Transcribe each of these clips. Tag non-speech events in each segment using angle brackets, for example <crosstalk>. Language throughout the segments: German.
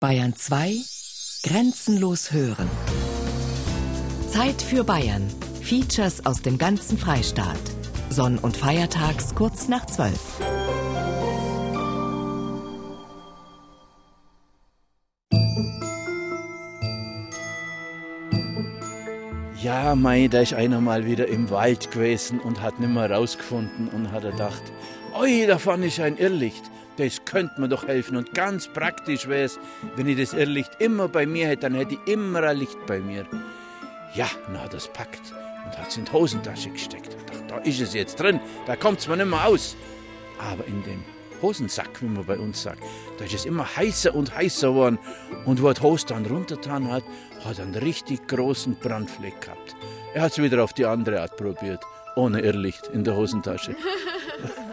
Bayern 2 Grenzenlos hören. Zeit für Bayern. Features aus dem ganzen Freistaat. Sonn- und Feiertags kurz nach 12. Ja, mei, da ist einer mal wieder im Wald gewesen und hat nimmer rausgefunden und hat gedacht, oi, da fand ich ein Irrlicht. Das könnte mir doch helfen. Und ganz praktisch wäre es, wenn ich das Irrlicht immer bei mir hätte, dann hätte ich immer ein Licht bei mir. Ja, er es packt und hat es in die Hosentasche gesteckt. Und dachte, da ist es jetzt drin, da kommt es mir nicht mehr aus. Aber in dem Hosensack, wie man bei uns sagt, da ist es immer heißer und heißer geworden. Und wo er die Hose dann runtergetan hat, hat er einen richtig großen Brandfleck gehabt. Er hat es wieder auf die andere Art probiert, ohne Irrlicht in der Hosentasche. <laughs>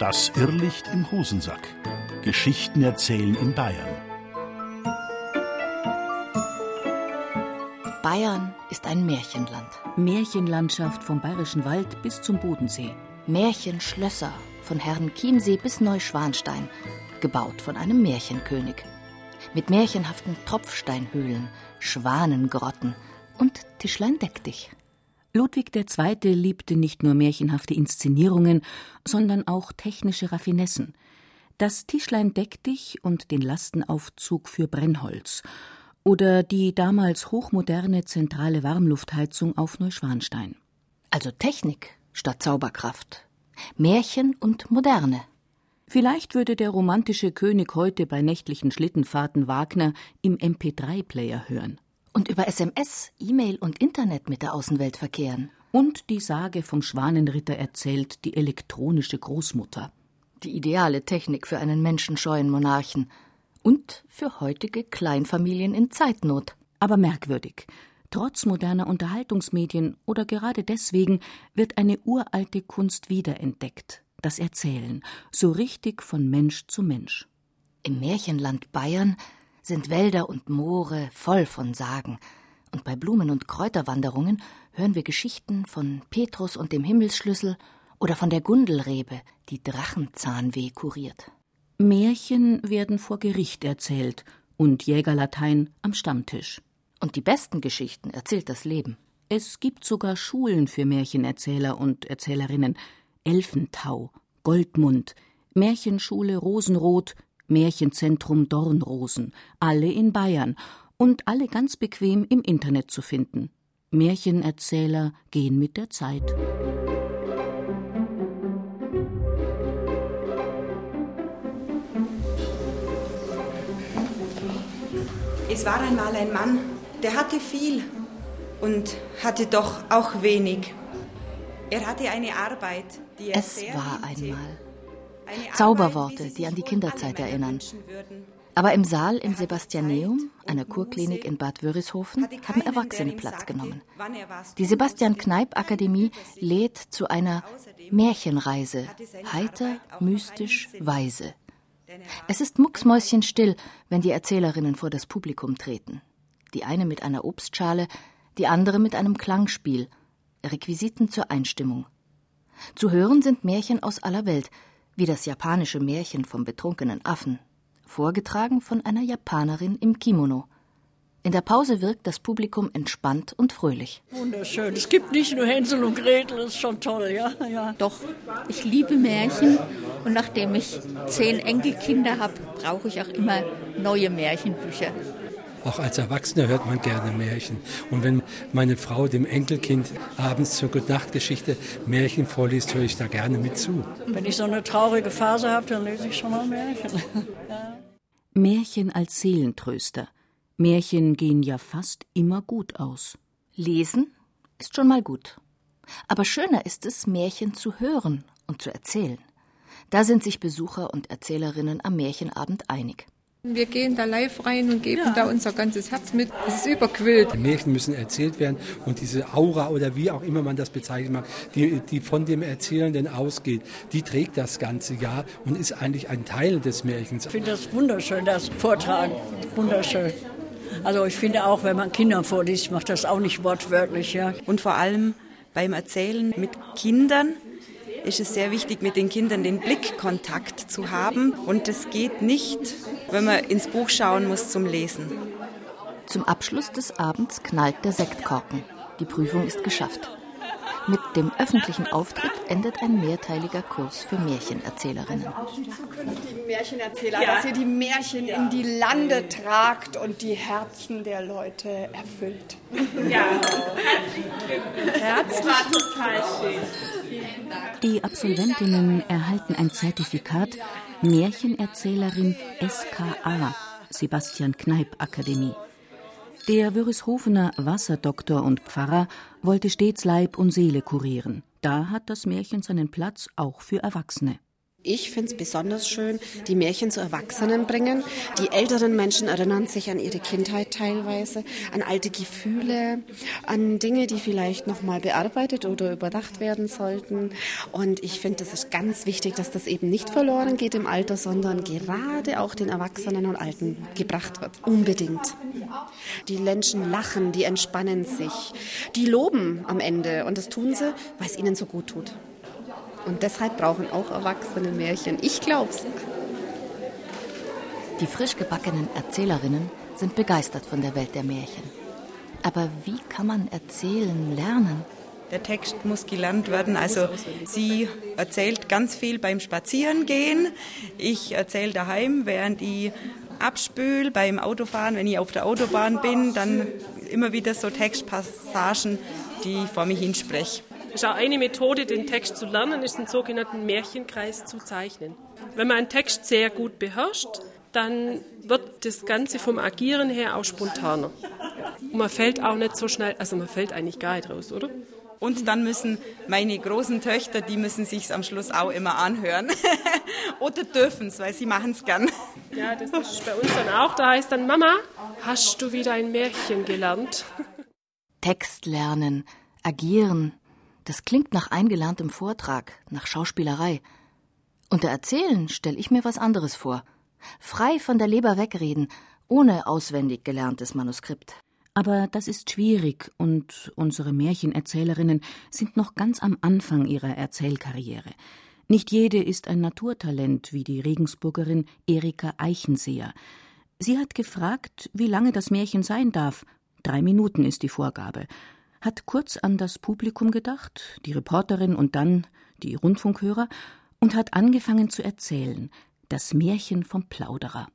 Das Irrlicht im Hosensack. Geschichten erzählen in Bayern. Bayern ist ein Märchenland. Märchenlandschaft vom Bayerischen Wald bis zum Bodensee. Märchenschlösser von Herrn Chiemsee bis Neuschwanstein, gebaut von einem Märchenkönig. Mit märchenhaften Tropfsteinhöhlen, Schwanengrotten und Tischlein deck dich. Ludwig II. liebte nicht nur märchenhafte Inszenierungen, sondern auch technische Raffinessen. Das Tischlein deck dich und den Lastenaufzug für Brennholz oder die damals hochmoderne zentrale Warmluftheizung auf Neuschwanstein. Also Technik statt Zauberkraft. Märchen und Moderne. Vielleicht würde der romantische König heute bei nächtlichen Schlittenfahrten Wagner im MP3-Player hören. Und über SMS, E-Mail und Internet mit der Außenwelt verkehren. Und die Sage vom Schwanenritter erzählt die elektronische Großmutter. Die ideale Technik für einen menschenscheuen Monarchen. Und für heutige Kleinfamilien in Zeitnot. Aber merkwürdig. Trotz moderner Unterhaltungsmedien oder gerade deswegen wird eine uralte Kunst wiederentdeckt, das Erzählen, so richtig von Mensch zu Mensch. Im Märchenland Bayern sind Wälder und Moore voll von Sagen, und bei Blumen- und Kräuterwanderungen hören wir Geschichten von Petrus und dem Himmelsschlüssel oder von der Gundelrebe, die Drachenzahnweh kuriert. Märchen werden vor Gericht erzählt und Jägerlatein am Stammtisch. Und die besten Geschichten erzählt das Leben. Es gibt sogar Schulen für Märchenerzähler und Erzählerinnen. Elfentau, Goldmund, Märchenschule Rosenrot, Märchenzentrum Dornrosen, alle in Bayern und alle ganz bequem im Internet zu finden. Märchenerzähler gehen mit der Zeit. Es war einmal ein Mann, der hatte viel und hatte doch auch wenig. Er hatte eine Arbeit, die er Es sehr war einmal. Zauberworte, die an die Kinderzeit erinnern. Aber im Saal im Sebastianeum, einer Kurklinik in Bad Wörishofen, haben Erwachsene Platz genommen. Die tun Sebastian musste. Kneipp Akademie Keine Übersicht. lädt zu einer Märchenreise, heiter, mystisch, weise. Es ist mucksmäuschenstill, wenn die Erzählerinnen vor das Publikum treten. Die eine mit einer Obstschale, die andere mit einem Klangspiel, Requisiten zur Einstimmung. Zu hören sind Märchen aus aller Welt, wie das japanische Märchen vom betrunkenen Affen, vorgetragen von einer Japanerin im Kimono. In der Pause wirkt das Publikum entspannt und fröhlich. Wunderschön. Es gibt nicht nur Hänsel und Gretel, das ist schon toll, ja. ja. Doch, ich liebe Märchen und nachdem ich zehn Enkelkinder habe, brauche ich auch immer neue Märchenbücher. Auch als Erwachsener hört man gerne Märchen. Und wenn meine Frau dem Enkelkind abends zur Gutnachtgeschichte Märchen vorliest, höre ich da gerne mit zu. Wenn ich so eine traurige Phase habe, dann lese ich schon mal Märchen. <laughs> Märchen als Seelentröster. Märchen gehen ja fast immer gut aus. Lesen ist schon mal gut. Aber schöner ist es, Märchen zu hören und zu erzählen. Da sind sich Besucher und Erzählerinnen am Märchenabend einig. Wir gehen da live rein und geben da unser ganzes Herz mit. Es ist überquillt. Die Märchen müssen erzählt werden und diese Aura oder wie auch immer man das bezeichnen mag, die, die von dem Erzählenden ausgeht, die trägt das ganze Jahr und ist eigentlich ein Teil des Märchens. Ich finde das wunderschön, das Vortragen. Wunderschön. Also ich finde auch, wenn man Kindern vorliest, macht das auch nicht wortwörtlich, ja. Und vor allem Beim Erzählen mit Kindern ist es sehr wichtig, mit den Kindern den Blickkontakt zu haben. Und das geht nicht, wenn man ins Buch schauen muss zum Lesen. Zum Abschluss des Abends knallt der Sektkorken. Die Prüfung ist geschafft. Mit dem öffentlichen Auftritt endet ein mehrteiliger Kurs für Märchenerzählerinnen. Zukünftigen Märchenerzähler, ja. dass ihr die Märchen ja. in die Lande tragt und die Herzen der Leute erfüllt. Ja, herzlich war total schön. Die Absolventinnen erhalten ein Zertifikat Märchenerzählerin SKA, Sebastian Kneip Akademie. Der Wörishovener Wasserdoktor und Pfarrer wollte stets Leib und Seele kurieren. Da hat das Märchen seinen Platz auch für Erwachsene. Ich finde es besonders schön, die Märchen zu Erwachsenen bringen. Die älteren Menschen erinnern sich an ihre Kindheit teilweise, an alte Gefühle, an Dinge, die vielleicht nochmal bearbeitet oder überdacht werden sollten. Und ich finde, es ist ganz wichtig, dass das eben nicht verloren geht im Alter, sondern gerade auch den Erwachsenen und Alten gebracht wird. Unbedingt. Die Menschen lachen, die entspannen sich, die loben am Ende. Und das tun sie, weil es ihnen so gut tut. Und deshalb brauchen auch Erwachsene Märchen. Ich glaub's. Die frisch gebackenen Erzählerinnen sind begeistert von der Welt der Märchen. Aber wie kann man erzählen lernen? Der Text muss gelernt werden. Also sie erzählt ganz viel beim Spazierengehen. Ich erzähle daheim, während ich abspül beim Autofahren, wenn ich auf der Autobahn bin, dann immer wieder so Textpassagen, die ich vor mich hinspreche. Ist auch eine Methode, den Text zu lernen, ist einen sogenannten Märchenkreis zu zeichnen. Wenn man einen Text sehr gut beherrscht, dann wird das Ganze vom Agieren her auch spontaner. Und man fällt auch nicht so schnell, also man fällt eigentlich gar nicht raus, oder? Und dann müssen meine großen Töchter, die müssen sich am Schluss auch immer anhören. <laughs> Oder dürfen es, weil sie machen es gern. Ja, das ist bei uns dann auch. Da heißt dann, Mama, hast du wieder ein Märchen gelernt? Text lernen, agieren, das klingt nach eingelerntem Vortrag, nach Schauspielerei. Unter Erzählen stelle ich mir was anderes vor. Frei von der Leber wegreden, ohne auswendig gelerntes Manuskript. Aber das ist schwierig und unsere Märchenerzählerinnen sind noch ganz am Anfang ihrer Erzählkarriere. Nicht jede ist ein Naturtalent wie die Regensburgerin Erika Eichenseher. Sie hat gefragt, wie lange das Märchen sein darf. Drei Minuten ist die Vorgabe hat kurz an das Publikum gedacht, die Reporterin und dann die Rundfunkhörer, und hat angefangen zu erzählen, das Märchen vom Plauderer.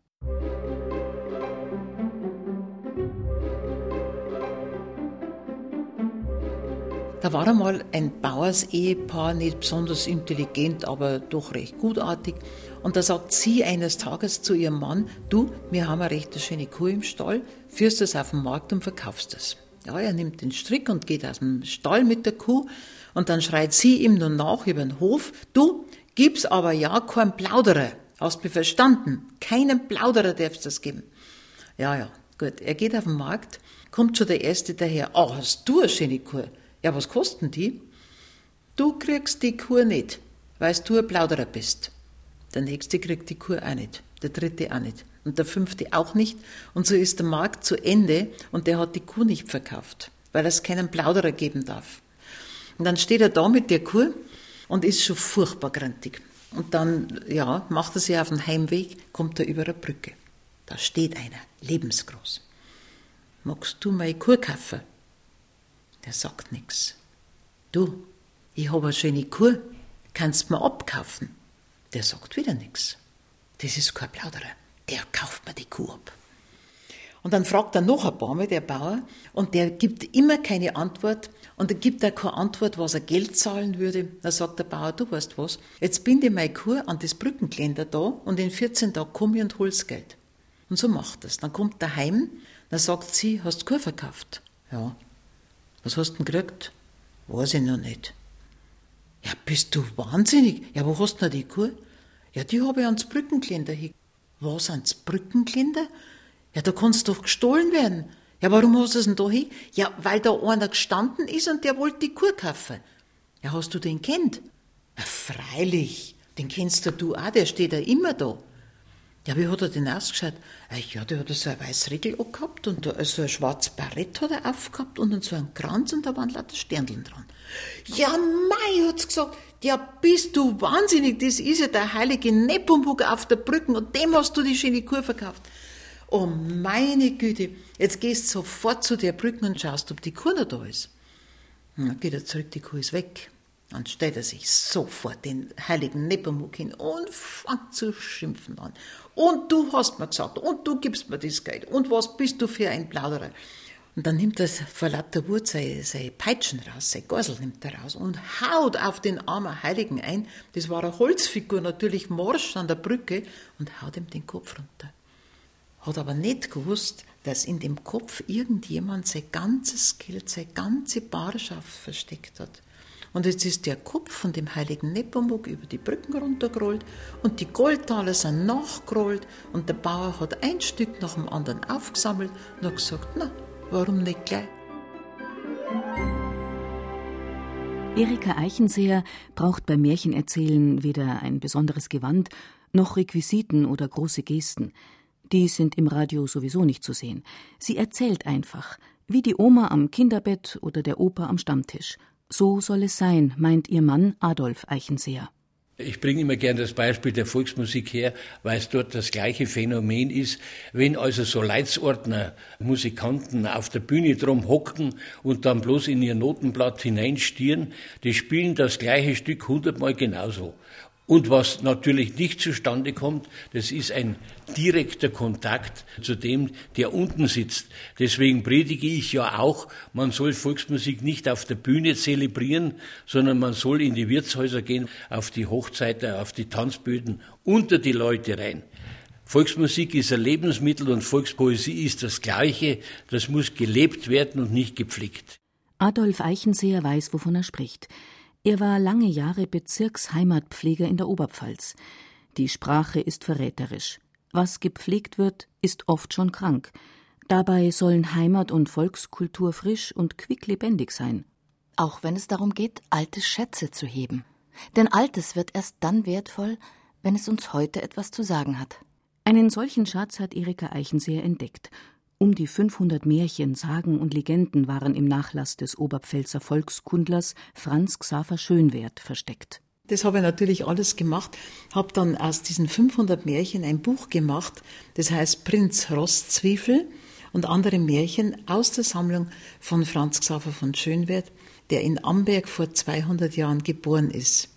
Da war einmal ein Bauersehepaar, nicht besonders intelligent, aber doch recht gutartig. Und da sagt sie eines Tages zu ihrem Mann, du, wir haben eine recht schöne Kuh im Stall, führst es auf den Markt und verkaufst es. Ja, er nimmt den Strick und geht aus dem Stall mit der Kuh und dann schreit sie ihm nun nach über den Hof, du, gib's aber ja kein Plauderer. Hast du verstanden? Keinen Plauderer darfst du das geben. Ja, ja, gut. Er geht auf den Markt, kommt schon der Erste daher. Ah, oh, hast du eine schöne Kuh? Ja, was kosten die? Du kriegst die Kuh nicht, weil du ein Plauderer bist. Der Nächste kriegt die Kuh auch nicht. Der Dritte auch nicht und der fünfte auch nicht. Und so ist der Markt zu Ende und der hat die Kuh nicht verkauft, weil es keinen Plauderer geben darf. Und dann steht er da mit der Kuh und ist schon furchtbar grantig. Und dann, ja, macht er sich auf den Heimweg, kommt er über eine Brücke. Da steht einer, lebensgroß. Magst du meine Kuh kaufen? Der sagt nichts. Du, ich habe eine schöne Kuh, kannst du mir abkaufen? Der sagt wieder nichts. Das ist kein Plauderer der kauft mir die Kuh ab. Und dann fragt er noch ein paar Mal, der Bauer, und der gibt immer keine Antwort. Und er gibt auch keine Antwort, was er Geld zahlen würde. Da sagt der Bauer, du weißt was, jetzt binde ich meine Kuh an das Brückengeländer da und in 14 Tagen komme ich und hol's Geld. Und so macht es. Dann kommt er heim, dann sagt sie, hast du Kuh verkauft? Ja. Was hast du denn gekriegt? Weiß ich noch nicht. Ja, bist du wahnsinnig? Ja, wo hast du denn die Kuh? Ja, die habe ich ans Brückengeländer hingegeben. Was ans Brückenkinder? Ja, da kannst doch gestohlen werden. Ja, warum hast du es denn da hin? Ja, weil da einer gestanden ist und der wollte die Kuh kaufen. Ja, hast du den kennt? Ja, freilich, den kennst du auch, der steht ja immer da. Ja, wie hat er denn ausgeschaut? Äh, ja, der hat so ein weißes Riegel gehabt und so ein schwarzes Barett hat er aufgehabt und dann so ein Kranz und da waren lauter Sterndeln dran. Ja, mei, hat's gesagt, ja, bist du wahnsinnig, das ist ja der heilige Nepomuk auf der Brücke und dem hast du die schöne Kuh verkauft. Oh, meine Güte, jetzt gehst sofort zu der Brücke und schaust, ob die Kuh noch da ist. Dann geht er zurück, die Kuh ist weg. Dann stellt er sich sofort den heiligen Nepomuk hin und fängt zu schimpfen an. Und du hast mir gesagt, und du gibst mir das Geld, und was bist du für ein Plauderer? Und dann nimmt er vor lauter Wut seine, seine Peitschen raus, seine Gorsel nimmt er raus und haut auf den armen Heiligen ein. Das war eine Holzfigur, natürlich morsch an der Brücke, und haut ihm den Kopf runter. Hat aber nicht gewusst, dass in dem Kopf irgendjemand sein ganzes Geld, seine ganze Barschaft versteckt hat. Und jetzt ist der Kopf von dem heiligen Nepomuk über die Brücken runtergerollt und die Goldtaler sind nachgerollt und der Bauer hat ein Stück nach dem anderen aufgesammelt und hat gesagt, na, warum nicht gleich? Erika Eichenseher braucht beim Märchenerzählen weder ein besonderes Gewand noch Requisiten oder große Gesten. Die sind im Radio sowieso nicht zu sehen. Sie erzählt einfach, wie die Oma am Kinderbett oder der Opa am Stammtisch so soll es sein, meint ihr Mann Adolf Eichenseher. Ich bringe immer gern das Beispiel der Volksmusik her, weil es dort das gleiche Phänomen ist. Wenn also so Leitsordner, Musikanten auf der Bühne drum hocken und dann bloß in ihr Notenblatt hineinstieren, die spielen das gleiche Stück hundertmal genauso. Und was natürlich nicht zustande kommt, das ist ein direkter Kontakt zu dem, der unten sitzt. Deswegen predige ich ja auch, man soll Volksmusik nicht auf der Bühne zelebrieren, sondern man soll in die Wirtshäuser gehen, auf die Hochzeiten, auf die Tanzböden, unter die Leute rein. Volksmusik ist ein Lebensmittel und Volkspoesie ist das Gleiche. Das muss gelebt werden und nicht gepflegt. Adolf Eichenseher weiß, wovon er spricht. Er war lange Jahre Bezirksheimatpfleger in der Oberpfalz. Die Sprache ist verräterisch. Was gepflegt wird, ist oft schon krank. Dabei sollen Heimat und Volkskultur frisch und quicklebendig sein. Auch wenn es darum geht, alte Schätze zu heben. Denn Altes wird erst dann wertvoll, wenn es uns heute etwas zu sagen hat. Einen solchen Schatz hat Erika Eichenseher entdeckt um die 500 Märchen, Sagen und Legenden waren im Nachlass des Oberpfälzer Volkskundlers Franz Xaver Schönwert versteckt. Das habe ich natürlich alles gemacht, habe dann aus diesen 500 Märchen ein Buch gemacht, das heißt Prinz Rostzwiefel und andere Märchen aus der Sammlung von Franz Xaver von Schönwert, der in Amberg vor 200 Jahren geboren ist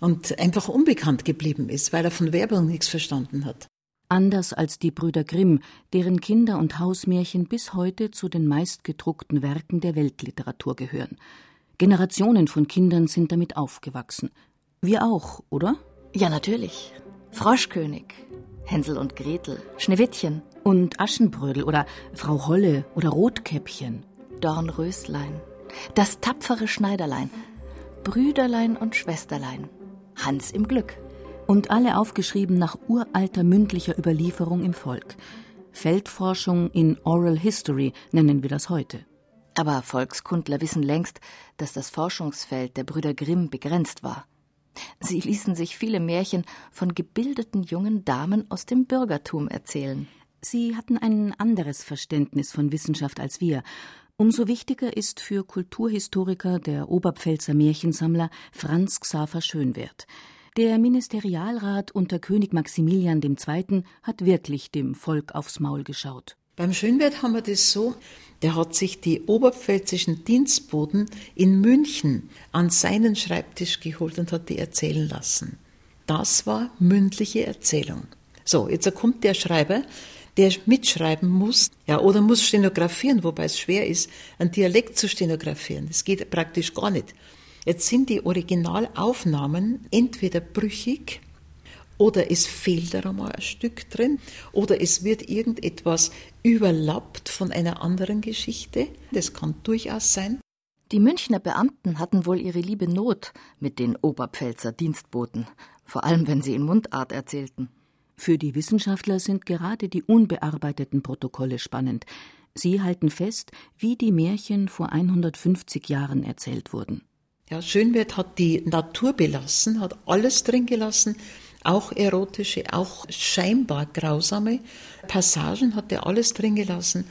und einfach unbekannt geblieben ist, weil er von Werbung nichts verstanden hat. Anders als die Brüder Grimm, deren Kinder- und Hausmärchen bis heute zu den meistgedruckten Werken der Weltliteratur gehören. Generationen von Kindern sind damit aufgewachsen. Wir auch, oder? Ja, natürlich. Froschkönig, Hänsel und Gretel, Schneewittchen. Und Aschenbrödel oder Frau Holle oder Rotkäppchen. Dornröslein, das tapfere Schneiderlein, Brüderlein und Schwesterlein, Hans im Glück und alle aufgeschrieben nach uralter mündlicher Überlieferung im Volk. Feldforschung in Oral History nennen wir das heute. Aber Volkskundler wissen längst, dass das Forschungsfeld der Brüder Grimm begrenzt war. Sie ließen sich viele Märchen von gebildeten jungen Damen aus dem Bürgertum erzählen. Sie hatten ein anderes Verständnis von Wissenschaft als wir. Umso wichtiger ist für Kulturhistoriker der Oberpfälzer Märchensammler Franz Xaver Schönwert. Der Ministerialrat unter König Maximilian II. hat wirklich dem Volk aufs Maul geschaut. Beim Schönwert haben wir das so, der hat sich die oberpfälzischen Dienstboten in München an seinen Schreibtisch geholt und hat die erzählen lassen. Das war mündliche Erzählung. So, jetzt kommt der Schreiber, der mitschreiben muss, ja, oder muss stenografieren, wobei es schwer ist, einen Dialekt zu stenografieren. Das geht praktisch gar nicht. Jetzt sind die Originalaufnahmen entweder brüchig oder es fehlt da einmal ein Stück drin oder es wird irgendetwas überlappt von einer anderen Geschichte. Das kann durchaus sein. Die Münchner Beamten hatten wohl ihre liebe Not mit den Oberpfälzer Dienstboten, vor allem wenn sie in Mundart erzählten. Für die Wissenschaftler sind gerade die unbearbeiteten Protokolle spannend. Sie halten fest, wie die Märchen vor 150 Jahren erzählt wurden. Ja, Schönwert hat die Natur belassen, hat alles drin gelassen, auch erotische, auch scheinbar grausame Passagen hat er alles drin gelassen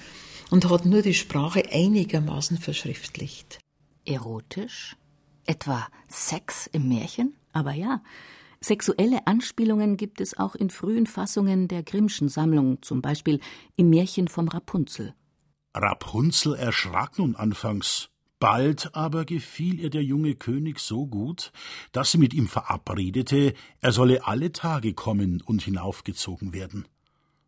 und hat nur die Sprache einigermaßen verschriftlicht. Erotisch? Etwa Sex im Märchen? Aber ja, sexuelle Anspielungen gibt es auch in frühen Fassungen der Grimmschen Sammlung, zum Beispiel im Märchen vom Rapunzel. Rapunzel erschrak nun anfangs. Bald aber gefiel ihr der junge König so gut, dass sie mit ihm verabredete, er solle alle Tage kommen und hinaufgezogen werden.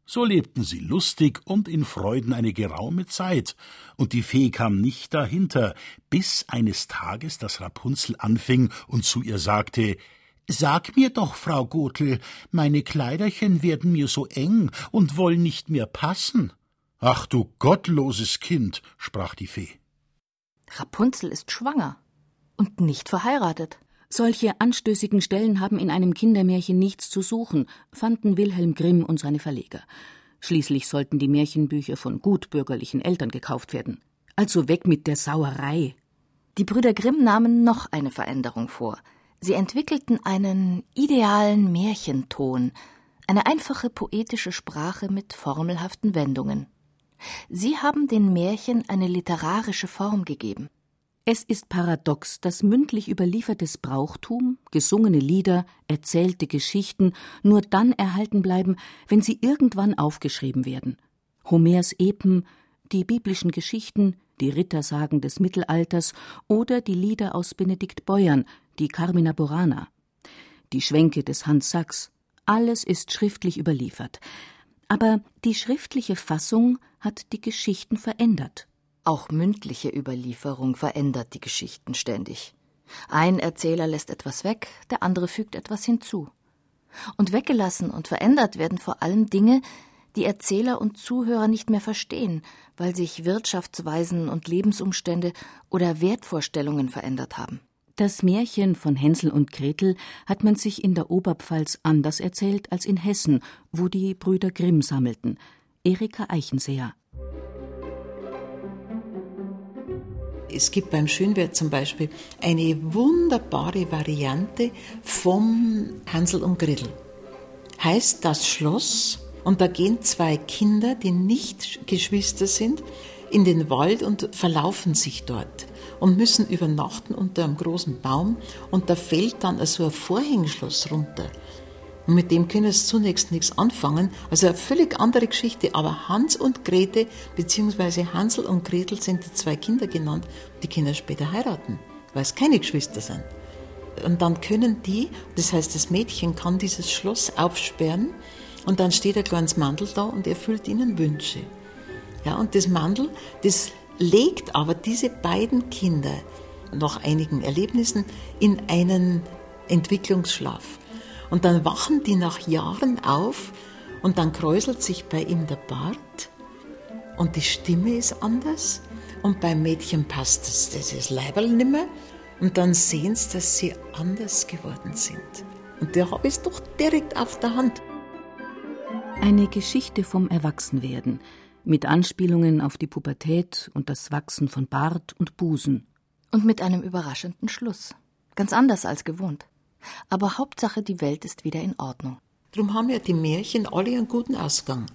So lebten sie lustig und in Freuden eine geraume Zeit, und die Fee kam nicht dahinter, bis eines Tages das Rapunzel anfing und zu ihr sagte Sag mir doch, Frau Gotel, meine Kleiderchen werden mir so eng und wollen nicht mehr passen. Ach du gottloses Kind, sprach die Fee. Rapunzel ist schwanger und nicht verheiratet. Solche anstößigen Stellen haben in einem Kindermärchen nichts zu suchen, fanden Wilhelm Grimm und seine Verleger. Schließlich sollten die Märchenbücher von gutbürgerlichen Eltern gekauft werden. Also weg mit der Sauerei. Die Brüder Grimm nahmen noch eine Veränderung vor. Sie entwickelten einen idealen Märchenton, eine einfache poetische Sprache mit formelhaften Wendungen. Sie haben den Märchen eine literarische Form gegeben. Es ist paradox, dass mündlich überliefertes Brauchtum, gesungene Lieder, erzählte Geschichten nur dann erhalten bleiben, wenn sie irgendwann aufgeschrieben werden. Homers Epen, die biblischen Geschichten, die Rittersagen des Mittelalters oder die Lieder aus Benedikt Beuern, die Carmina Burana. Die Schwänke des Hans Sachs, alles ist schriftlich überliefert. Aber die schriftliche Fassung hat die Geschichten verändert. Auch mündliche Überlieferung verändert die Geschichten ständig. Ein Erzähler lässt etwas weg, der andere fügt etwas hinzu. Und weggelassen und verändert werden vor allem Dinge, die Erzähler und Zuhörer nicht mehr verstehen, weil sich Wirtschaftsweisen und Lebensumstände oder Wertvorstellungen verändert haben. Das Märchen von Hänsel und Gretel hat man sich in der Oberpfalz anders erzählt als in Hessen, wo die Brüder Grimm sammelten. Erika Eichenseher. Es gibt beim Schönwert zum Beispiel eine wunderbare Variante vom Hansel und Gretel. Heißt das Schloss und da gehen zwei Kinder, die nicht Geschwister sind, in den Wald und verlaufen sich dort und müssen übernachten unter einem großen Baum und da fällt dann so ein Vorhängeschloss runter. Und mit dem können sie zunächst nichts anfangen. Also eine völlig andere Geschichte. Aber Hans und Grete, beziehungsweise Hansel und Gretel sind die zwei Kinder genannt, die Kinder später heiraten, weil es keine Geschwister sind. Und dann können die, das heißt, das Mädchen kann dieses Schloss aufsperren und dann steht ein kleines Mandel da und erfüllt ihnen Wünsche. Ja, und das Mandel, das legt aber diese beiden Kinder nach einigen Erlebnissen in einen Entwicklungsschlaf. Und dann wachen die nach Jahren auf und dann kräuselt sich bei ihm der Bart und die Stimme ist anders und beim Mädchen passt das, das Leiberl nimmer und dann sehen sie, dass sie anders geworden sind. Und der habe es doch direkt auf der Hand. Eine Geschichte vom Erwachsenwerden – mit Anspielungen auf die Pubertät und das Wachsen von Bart und Busen. Und mit einem überraschenden Schluss. Ganz anders als gewohnt. Aber Hauptsache, die Welt ist wieder in Ordnung. Darum haben ja die Märchen alle einen guten Ausgang.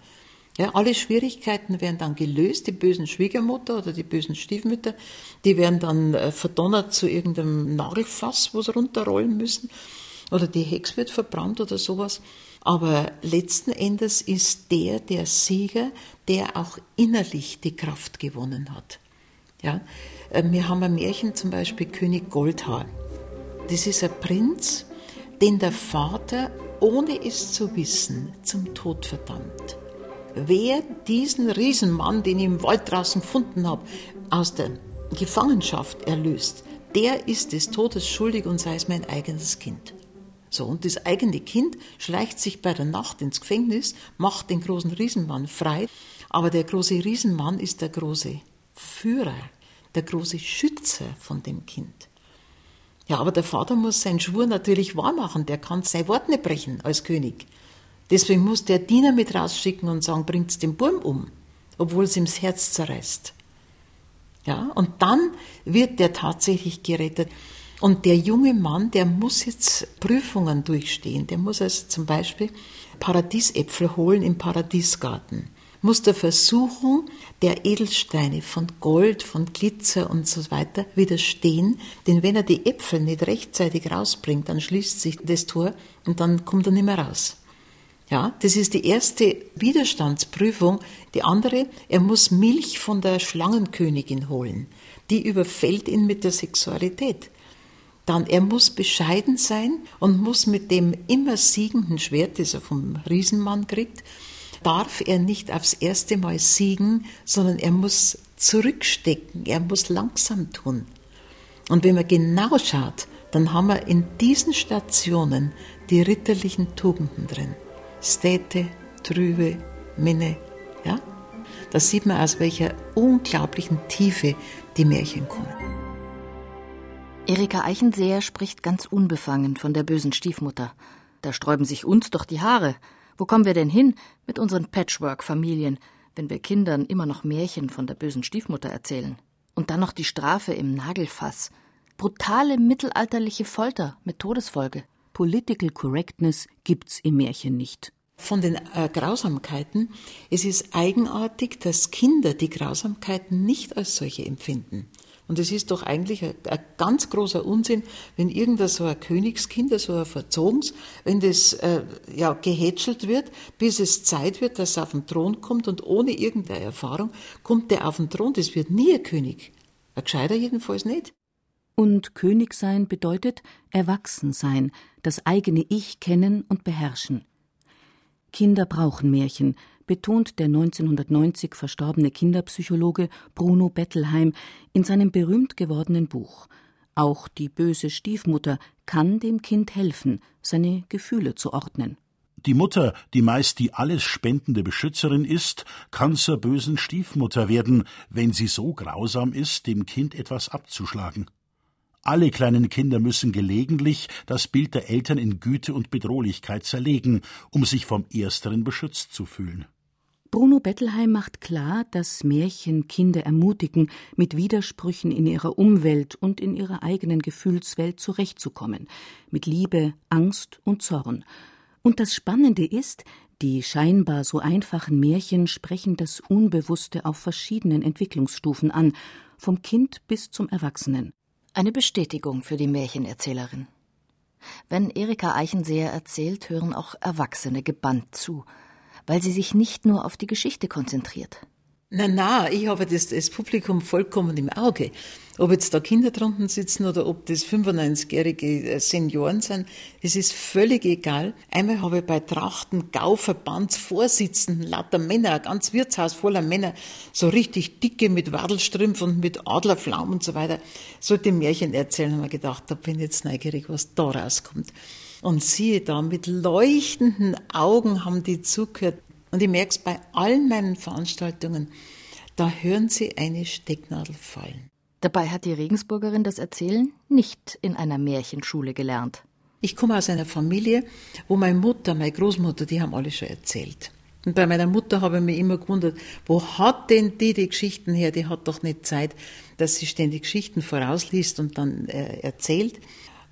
Ja, alle Schwierigkeiten werden dann gelöst. Die bösen Schwiegermutter oder die bösen Stiefmütter, die werden dann äh, verdonnert zu irgendeinem Nagelfass, wo sie runterrollen müssen. Oder die Hex wird verbrannt oder sowas. Aber letzten Endes ist der der Sieger, der auch innerlich die Kraft gewonnen hat. Ja? Äh, wir haben ein Märchen zum Beispiel König Goldhaar. Das ist ein Prinz, den der Vater, ohne es zu wissen, zum Tod verdammt. Wer diesen Riesenmann, den ich im Wald draußen gefunden habe, aus der Gefangenschaft erlöst, der ist des Todes schuldig und sei es mein eigenes Kind. So, und das eigene Kind schleicht sich bei der Nacht ins Gefängnis, macht den großen Riesenmann frei, aber der große Riesenmann ist der große Führer, der große Schützer von dem Kind. Ja, aber der Vater muss seinen Schwur natürlich wahrmachen, der kann sein Wort nicht brechen als König. Deswegen muss der Diener mit rausschicken und sagen, bringt's den Burm um, obwohl es ihm das Herz zerreißt. Ja, und dann wird der tatsächlich gerettet. Und der junge Mann, der muss jetzt Prüfungen durchstehen. Der muss also zum Beispiel Paradiesäpfel holen im Paradiesgarten. Muss der Versuchung der Edelsteine von Gold, von Glitzer und so weiter widerstehen. Denn wenn er die Äpfel nicht rechtzeitig rausbringt, dann schließt sich das Tor und dann kommt er nicht mehr raus. Ja, das ist die erste Widerstandsprüfung. Die andere, er muss Milch von der Schlangenkönigin holen. Die überfällt ihn mit der Sexualität. Dann, er muss bescheiden sein und muss mit dem immer siegenden Schwert, das er vom Riesenmann kriegt, darf er nicht aufs erste Mal siegen, sondern er muss zurückstecken, er muss langsam tun. Und wenn man genau schaut, dann haben wir in diesen Stationen die ritterlichen Tugenden drin. Städte, Trübe, Minne, ja? Da sieht man, aus welcher unglaublichen Tiefe die Märchen kommen. Erika Eichenseher spricht ganz unbefangen von der bösen Stiefmutter. Da sträuben sich uns doch die Haare. Wo kommen wir denn hin mit unseren Patchwork-Familien, wenn wir Kindern immer noch Märchen von der bösen Stiefmutter erzählen? Und dann noch die Strafe im Nagelfass. Brutale mittelalterliche Folter mit Todesfolge. Political Correctness gibt's im Märchen nicht. Von den äh, Grausamkeiten, es ist eigenartig, dass Kinder die Grausamkeiten nicht als solche empfinden. Und es ist doch eigentlich ein, ein, ganz großer Unsinn, wenn irgendein so ein Königskind, so ein Verzogens, wenn das äh, ja, gehätschelt wird, bis es Zeit wird, dass er auf den Thron kommt und ohne irgendeine Erfahrung kommt der auf den Thron. Das wird nie ein König. Ein Gescheiter jedenfalls nicht. Und König sein bedeutet erwachsen sein, das eigene Ich kennen und beherrschen. Kinder brauchen Märchen, betont der 1990 verstorbene Kinderpsychologe Bruno Bettelheim in seinem berühmt gewordenen Buch. Auch die böse Stiefmutter kann dem Kind helfen, seine Gefühle zu ordnen. Die Mutter, die meist die alles spendende Beschützerin ist, kann zur bösen Stiefmutter werden, wenn sie so grausam ist, dem Kind etwas abzuschlagen. Alle kleinen Kinder müssen gelegentlich das Bild der Eltern in Güte und Bedrohlichkeit zerlegen, um sich vom Ersteren beschützt zu fühlen. Bruno Bettelheim macht klar, dass Märchen Kinder ermutigen, mit Widersprüchen in ihrer Umwelt und in ihrer eigenen Gefühlswelt zurechtzukommen, mit Liebe, Angst und Zorn. Und das Spannende ist, die scheinbar so einfachen Märchen sprechen das Unbewusste auf verschiedenen Entwicklungsstufen an, vom Kind bis zum Erwachsenen. Eine Bestätigung für die Märchenerzählerin. Wenn Erika Eichenseher erzählt, hören auch Erwachsene gebannt zu – weil sie sich nicht nur auf die Geschichte konzentriert. Na, na, ich habe das, das Publikum vollkommen im Auge. Ob jetzt da Kinder drunten sitzen oder ob das 95-jährige äh, Senioren sind, das ist völlig egal. Einmal habe ich bei Trachten Gauverbandsvorsitzenden, lauter Männer, ein ganz Wirtshaus voller Männer, so richtig dicke mit Wadelstrümpfen und mit Adlerflaum und so weiter, sollte Märchen erzählen, haben wir gedacht, da bin ich jetzt neugierig, was da rauskommt. Und siehe da, mit leuchtenden Augen haben die zugehört. Und ich merke es bei allen meinen Veranstaltungen, da hören sie eine Stecknadel fallen. Dabei hat die Regensburgerin das Erzählen nicht in einer Märchenschule gelernt. Ich komme aus einer Familie, wo meine Mutter, meine Großmutter, die haben alle schon erzählt. Und bei meiner Mutter habe ich mich immer gewundert, wo hat denn die die Geschichten her? Die hat doch nicht Zeit, dass sie ständig Geschichten vorausliest und dann äh, erzählt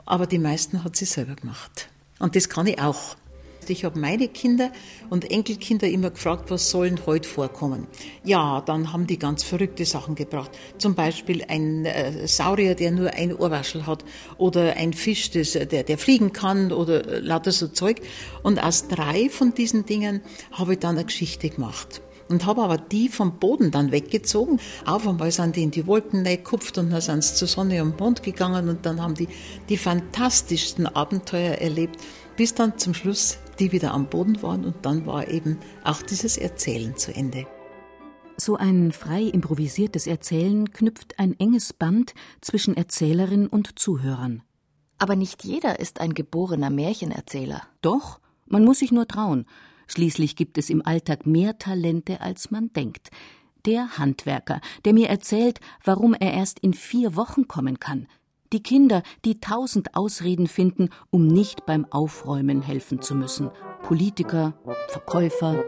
aber die meisten hat sie selber gemacht. Und das kann ich auch. Ich habe meine Kinder und Enkelkinder immer gefragt, was sollen heute vorkommen. Ja, dann haben die ganz verrückte Sachen gebracht. Zum Beispiel ein äh, Saurier, der nur ein Ohrwaschel hat oder ein Fisch, das, der, der fliegen kann oder lauter so Zeug. Und aus drei von diesen Dingen habe ich dann eine Geschichte gemacht und habe aber die vom Boden dann weggezogen. Auf einmal sind die in die Wolken gekupft und dann sind sie zur Sonne und Mond gegangen und dann haben die die fantastischsten Abenteuer erlebt, bis dann zum Schluss die wieder am Boden waren und dann war eben auch dieses Erzählen zu Ende. So ein frei improvisiertes Erzählen knüpft ein enges Band zwischen Erzählerin und Zuhörern. Aber nicht jeder ist ein geborener Märchenerzähler. Doch, man muss sich nur trauen. Schließlich gibt es im Alltag mehr Talente, als man denkt. Der Handwerker, der mir erzählt, warum er erst in vier Wochen kommen kann. Die Kinder, die tausend Ausreden finden, um nicht beim Aufräumen helfen zu müssen. Politiker, Verkäufer.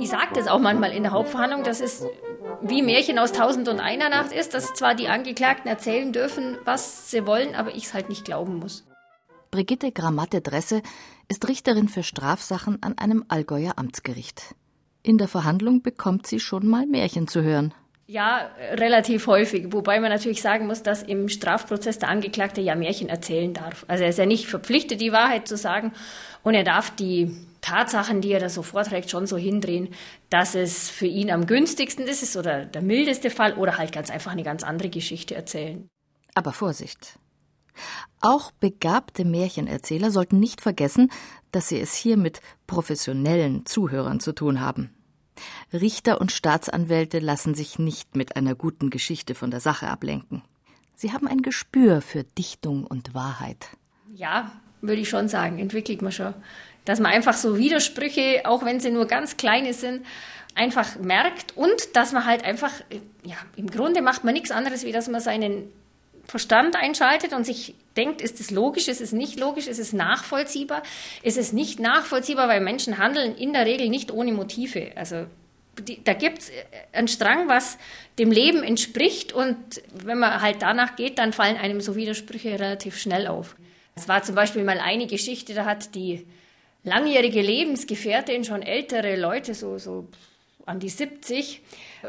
Ich sage das auch manchmal in der Hauptverhandlung, das ist wie Märchen aus Tausend und einer Nacht ist, dass zwar die Angeklagten erzählen dürfen, was sie wollen, aber ich es halt nicht glauben muss. Brigitte Gramatte-Dresse ist Richterin für Strafsachen an einem Allgäuer Amtsgericht. In der Verhandlung bekommt sie schon mal Märchen zu hören. Ja, relativ häufig. Wobei man natürlich sagen muss, dass im Strafprozess der Angeklagte ja Märchen erzählen darf. Also er ist ja nicht verpflichtet, die Wahrheit zu sagen. Und er darf die Tatsachen, die er da so vorträgt, schon so hindrehen, dass es für ihn am günstigsten ist oder der mildeste Fall oder halt ganz einfach eine ganz andere Geschichte erzählen. Aber Vorsicht. Auch begabte Märchenerzähler sollten nicht vergessen, dass sie es hier mit professionellen Zuhörern zu tun haben. Richter und Staatsanwälte lassen sich nicht mit einer guten Geschichte von der Sache ablenken. Sie haben ein Gespür für Dichtung und Wahrheit. Ja, würde ich schon sagen, entwickelt man schon. Dass man einfach so Widersprüche, auch wenn sie nur ganz kleine sind, einfach merkt und dass man halt einfach, ja, im Grunde macht man nichts anderes, wie dass man seinen Verstand einschaltet und sich denkt, ist es logisch, ist es nicht logisch, ist es nachvollziehbar, ist es nicht nachvollziehbar, weil Menschen handeln in der Regel nicht ohne Motive. Also die, da gibt es einen Strang, was dem Leben entspricht und wenn man halt danach geht, dann fallen einem so Widersprüche relativ schnell auf. Es war zum Beispiel mal eine Geschichte, da hat die langjährige Lebensgefährtin, schon ältere Leute, so, so an die 70,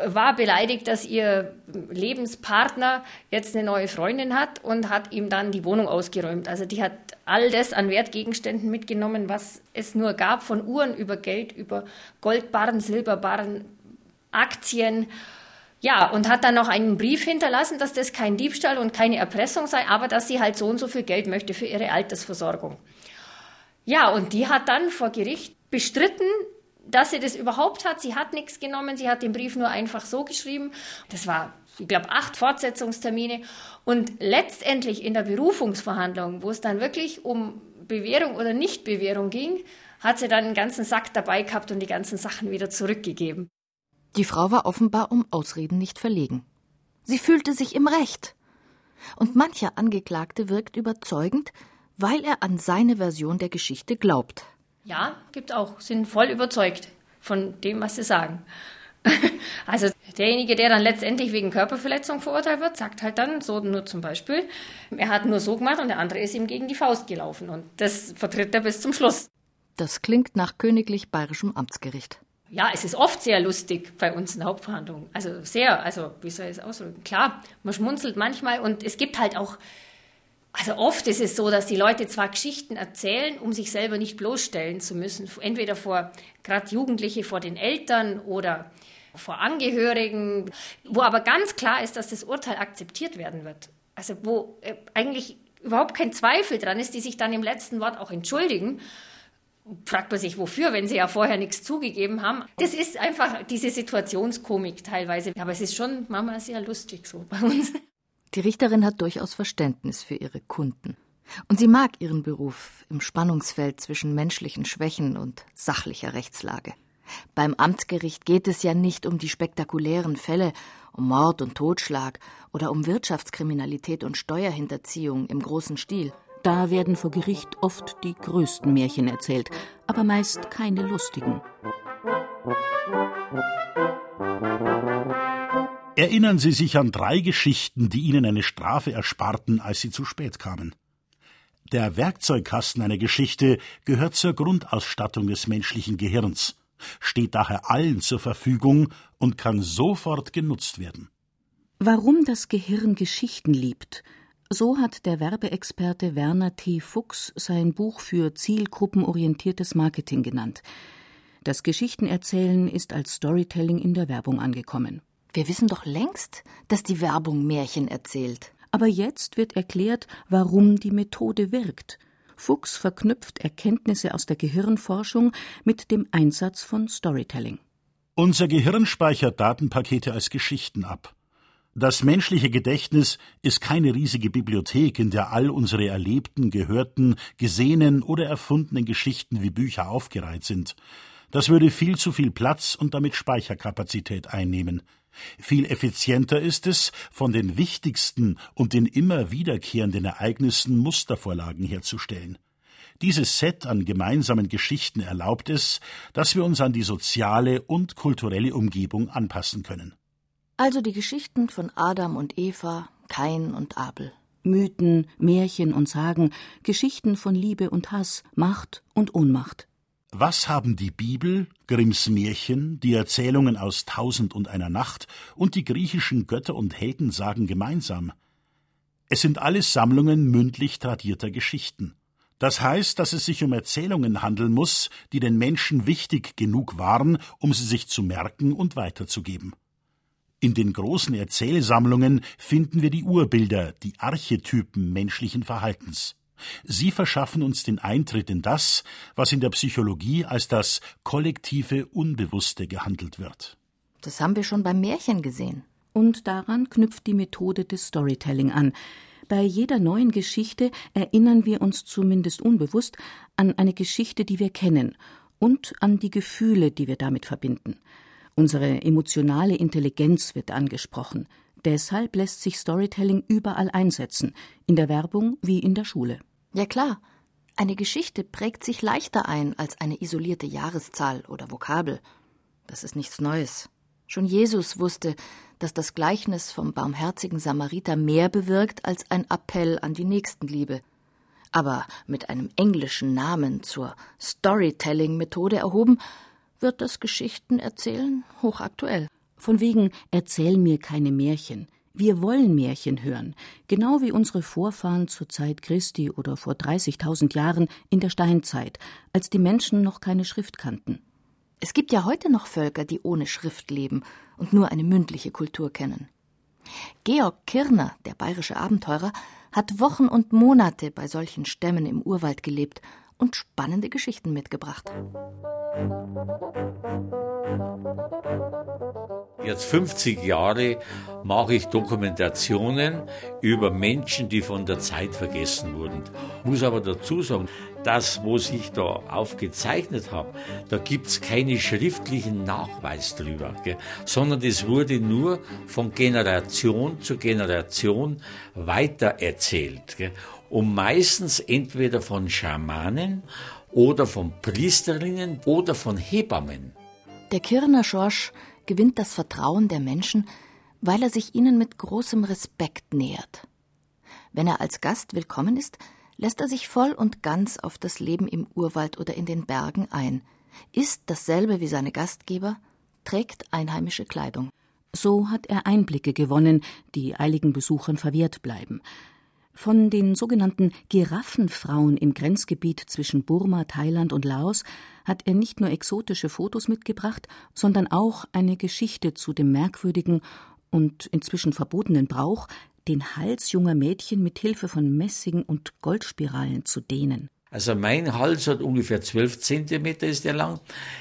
war beleidigt, dass ihr Lebenspartner jetzt eine neue Freundin hat und hat ihm dann die Wohnung ausgeräumt. Also die hat all das an Wertgegenständen mitgenommen, was es nur gab, von Uhren über Geld, über Goldbarren, Silberbarren, Aktien. Ja, und hat dann noch einen Brief hinterlassen, dass das kein Diebstahl und keine Erpressung sei, aber dass sie halt so und so viel Geld möchte für ihre Altersversorgung. Ja, und die hat dann vor Gericht bestritten, dass sie das überhaupt hat. Sie hat nichts genommen, sie hat den Brief nur einfach so geschrieben. Das war, ich glaube, acht Fortsetzungstermine. Und letztendlich in der Berufungsverhandlung, wo es dann wirklich um Bewährung oder Nichtbewährung ging, hat sie dann einen ganzen Sack dabei gehabt und die ganzen Sachen wieder zurückgegeben. Die Frau war offenbar um Ausreden nicht verlegen. Sie fühlte sich im Recht. Und mancher Angeklagte wirkt überzeugend, weil er an seine Version der Geschichte glaubt. Ja, gibt auch, sind voll überzeugt von dem, was sie sagen. <laughs> Also derjenige, der dann letztendlich wegen Körperverletzung verurteilt wird, sagt halt dann so nur zum Beispiel, er hat nur so gemacht und der andere ist ihm gegen die Faust gelaufen und das vertritt er bis zum Schluss. Das klingt nach königlich bayerischem Amtsgericht. Ja, es ist oft sehr lustig bei uns in der Hauptverhandlung. Also sehr, also wie soll ich es ausdrücken? Klar, man schmunzelt manchmal und es gibt halt auch also oft ist es so, dass die Leute zwar Geschichten erzählen, um sich selber nicht bloßstellen zu müssen, entweder vor gerade Jugendliche vor den Eltern oder vor Angehörigen, wo aber ganz klar ist, dass das Urteil akzeptiert werden wird. Also wo äh, eigentlich überhaupt kein Zweifel dran ist, die sich dann im letzten Wort auch entschuldigen. Fragt man sich, wofür, wenn sie ja vorher nichts zugegeben haben. Das ist einfach diese Situationskomik teilweise. Aber es ist schon manchmal sehr lustig so bei uns. Die Richterin hat durchaus Verständnis für ihre Kunden. Und sie mag ihren Beruf im Spannungsfeld zwischen menschlichen Schwächen und sachlicher Rechtslage. Beim Amtsgericht geht es ja nicht um die spektakulären Fälle, um Mord und Totschlag oder um Wirtschaftskriminalität und Steuerhinterziehung im großen Stil. Da werden vor Gericht oft die größten Märchen erzählt, aber meist keine lustigen. Erinnern Sie sich an drei Geschichten, die Ihnen eine Strafe ersparten, als Sie zu spät kamen. Der Werkzeugkasten einer Geschichte gehört zur Grundausstattung des menschlichen Gehirns, steht daher allen zur Verfügung und kann sofort genutzt werden. Warum das Gehirn Geschichten liebt, so hat der Werbeexperte Werner T. Fuchs sein Buch für zielgruppenorientiertes Marketing genannt. Das Geschichtenerzählen ist als Storytelling in der Werbung angekommen. Wir wissen doch längst, dass die Werbung Märchen erzählt. Aber jetzt wird erklärt, warum die Methode wirkt. Fuchs verknüpft Erkenntnisse aus der Gehirnforschung mit dem Einsatz von Storytelling. Unser Gehirn speichert Datenpakete als Geschichten ab. Das menschliche Gedächtnis ist keine riesige Bibliothek, in der all unsere erlebten, gehörten, gesehenen oder erfundenen Geschichten wie Bücher aufgereiht sind. Das würde viel zu viel Platz und damit Speicherkapazität einnehmen. Viel effizienter ist es, von den wichtigsten und den immer wiederkehrenden Ereignissen Mustervorlagen herzustellen. Dieses Set an gemeinsamen Geschichten erlaubt es, dass wir uns an die soziale und kulturelle Umgebung anpassen können. Also die Geschichten von Adam und Eva, Kain und Abel. Mythen, Märchen und Sagen, Geschichten von Liebe und Hass, Macht und Ohnmacht. Was haben die Bibel, Grimms Märchen, die Erzählungen aus Tausend und einer Nacht und die griechischen Götter- und Heldensagen gemeinsam? Es sind alles Sammlungen mündlich tradierter Geschichten. Das heißt, dass es sich um Erzählungen handeln muss, die den Menschen wichtig genug waren, um sie sich zu merken und weiterzugeben. In den großen Erzählsammlungen finden wir die Urbilder, die Archetypen menschlichen Verhaltens. Sie verschaffen uns den Eintritt in das, was in der Psychologie als das kollektive Unbewusste gehandelt wird. Das haben wir schon beim Märchen gesehen. Und daran knüpft die Methode des Storytelling an. Bei jeder neuen Geschichte erinnern wir uns zumindest unbewusst an eine Geschichte, die wir kennen und an die Gefühle, die wir damit verbinden. Unsere emotionale Intelligenz wird angesprochen. Deshalb lässt sich Storytelling überall einsetzen, in der Werbung wie in der Schule. Ja klar, eine Geschichte prägt sich leichter ein als eine isolierte Jahreszahl oder Vokabel. Das ist nichts Neues. Schon Jesus wusste, dass das Gleichnis vom barmherzigen Samariter mehr bewirkt als ein Appell an die Nächstenliebe. Aber mit einem englischen Namen zur Storytelling-Methode erhoben, wird das Geschichtenerzählen hochaktuell. Von wegen erzähl mir keine Märchen. Wir wollen Märchen hören, genau wie unsere Vorfahren zur Zeit Christi oder vor 30.000 Jahren in der Steinzeit, als die Menschen noch keine Schrift kannten. Es gibt ja heute noch Völker, die ohne Schrift leben und nur eine mündliche Kultur kennen. Georg Kirner, der bayerische Abenteurer, hat Wochen und Monate bei solchen Stämmen im Urwald gelebt und spannende Geschichten mitgebracht. Jetzt 50 Jahre mache ich Dokumentationen über Menschen, die von der Zeit vergessen wurden. Muss aber dazu sagen, das, was ich da aufgezeichnet habe, da gibt es keine schriftlichen Nachweis drüber, gell? sondern das wurde nur von Generation zu Generation weitererzählt. Gell? Und meistens entweder von Schamanen oder von Priesterinnen oder von Hebammen. Der Kirner Schorsch gewinnt das Vertrauen der Menschen, weil er sich ihnen mit großem Respekt nähert. Wenn er als Gast willkommen ist, lässt er sich voll und ganz auf das Leben im Urwald oder in den Bergen ein, ist dasselbe wie seine Gastgeber, trägt einheimische Kleidung. So hat er Einblicke gewonnen, die eiligen Besuchern verwehrt bleiben. Von den sogenannten Giraffenfrauen im Grenzgebiet zwischen Burma, Thailand und Laos hat er nicht nur exotische Fotos mitgebracht, sondern auch eine Geschichte zu dem merkwürdigen und inzwischen verbotenen Brauch, den Hals junger Mädchen mit Hilfe von Messing und Goldspiralen zu dehnen. Also mein Hals hat ungefähr zwölf Zentimeter ist der lang,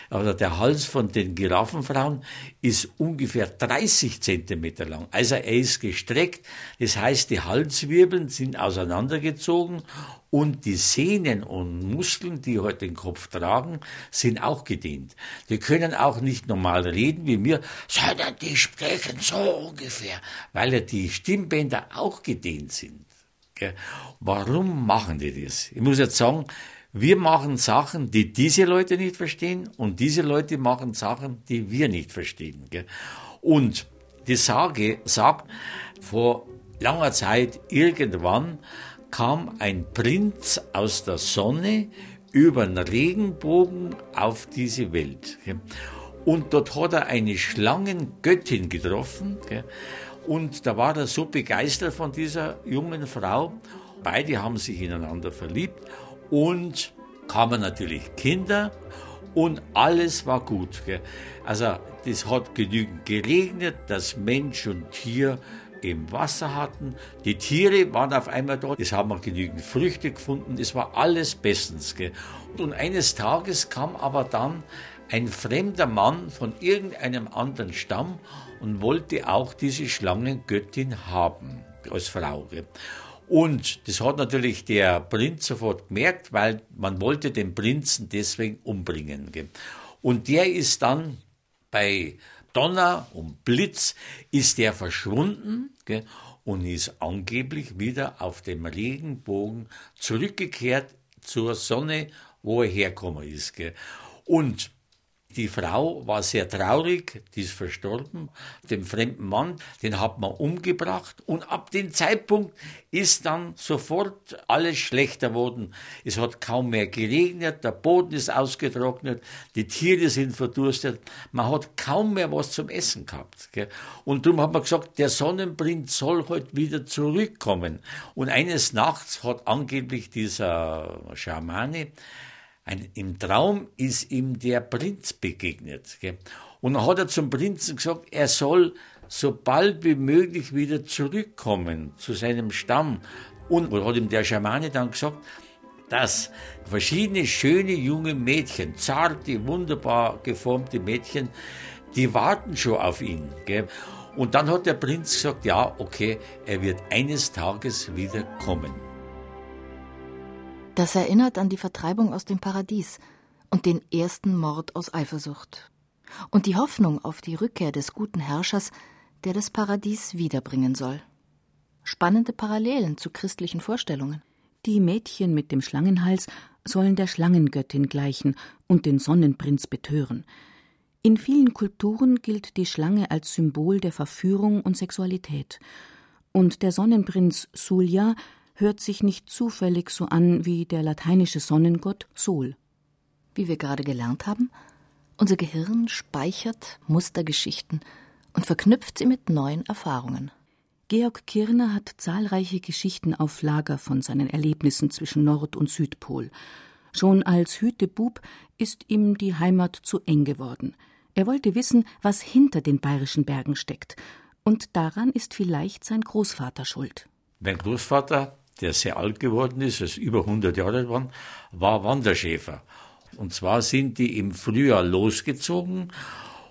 aber der Hals von den Giraffenfrauen ist ungefähr 30 Zentimeter lang. Also er ist gestreckt, das heißt die Halswirbeln sind auseinandergezogen und die Sehnen und Muskeln, die heute den Kopf tragen, sind auch gedehnt. Die können auch nicht normal reden wie mir, sondern die sprechen so ungefähr, weil ja die Stimmbänder auch gedehnt sind. Warum machen die das? Ich muss jetzt sagen, wir machen Sachen, die diese Leute nicht verstehen und diese Leute machen Sachen, die wir nicht verstehen. Und die Sage sagt, vor langer Zeit irgendwann kam ein Prinz aus der Sonne über den Regenbogen auf diese Welt. Und dort hat er eine Schlangengöttin getroffen. Und da war er so begeistert von dieser jungen Frau. Beide haben sich ineinander verliebt und kamen natürlich Kinder und alles war gut. Also das hat genügend geregnet, dass Mensch und Tier im Wasser hatten. Die Tiere waren auf einmal dort. Es haben auch genügend Früchte gefunden. Es war alles bestens. Und eines Tages kam aber dann ein fremder Mann von irgendeinem anderen Stamm und wollte auch diese Schlangengöttin haben als Frau. Und das hat natürlich der Prinz sofort gemerkt, weil man wollte den Prinzen deswegen umbringen. Und der ist dann bei Donner und Blitz ist der verschwunden und ist angeblich wieder auf dem Regenbogen zurückgekehrt zur Sonne, wo er hergekommen ist. Und Die Frau war sehr traurig, die ist verstorben. Den fremden Mann, den hat man umgebracht. Und ab dem Zeitpunkt ist dann sofort alles schlechter geworden. Es hat kaum mehr geregnet, der Boden ist ausgetrocknet, die Tiere sind verdurstet. Man hat kaum mehr was zum Essen gehabt. Und darum hat man gesagt, der Sonnenprinz soll heute wieder zurückkommen. Und eines Nachts hat angeblich dieser Schamane ein, Im Traum ist ihm der Prinz begegnet. Gell? Und dann hat er zum Prinzen gesagt, er soll so bald wie möglich wieder zurückkommen zu seinem Stamm. Und hat ihm der Schamane dann gesagt, dass verschiedene schöne junge Mädchen, zarte, wunderbar geformte Mädchen, die warten schon auf ihn. Gell? Und dann hat der Prinz gesagt, ja, okay, er wird eines Tages wieder kommen. Das erinnert an die Vertreibung aus dem Paradies und den ersten Mord aus Eifersucht. Und die Hoffnung auf die Rückkehr des guten Herrschers, der das Paradies wiederbringen soll. Spannende Parallelen zu christlichen Vorstellungen. Die Mädchen mit dem Schlangenhals sollen der Schlangengöttin gleichen und den Sonnenprinz betören. In vielen Kulturen gilt die Schlange als Symbol der Verführung und Sexualität. Und der Sonnenprinz Sulja hört sich nicht zufällig so an wie der lateinische Sonnengott Sol. Wie wir gerade gelernt haben, unser Gehirn speichert Mustergeschichten und verknüpft sie mit neuen Erfahrungen. Georg Kirner hat zahlreiche Geschichten auf Lager von seinen Erlebnissen zwischen Nord- und Südpol. Schon als Hütebub ist ihm die Heimat zu eng geworden. Er wollte wissen, was hinter den bayerischen Bergen steckt. Und daran ist vielleicht sein Großvater schuld. Mein Großvater der sehr alt geworden ist, ist über 100 Jahre alt war, war Wanderschäfer. Und zwar sind die im Frühjahr losgezogen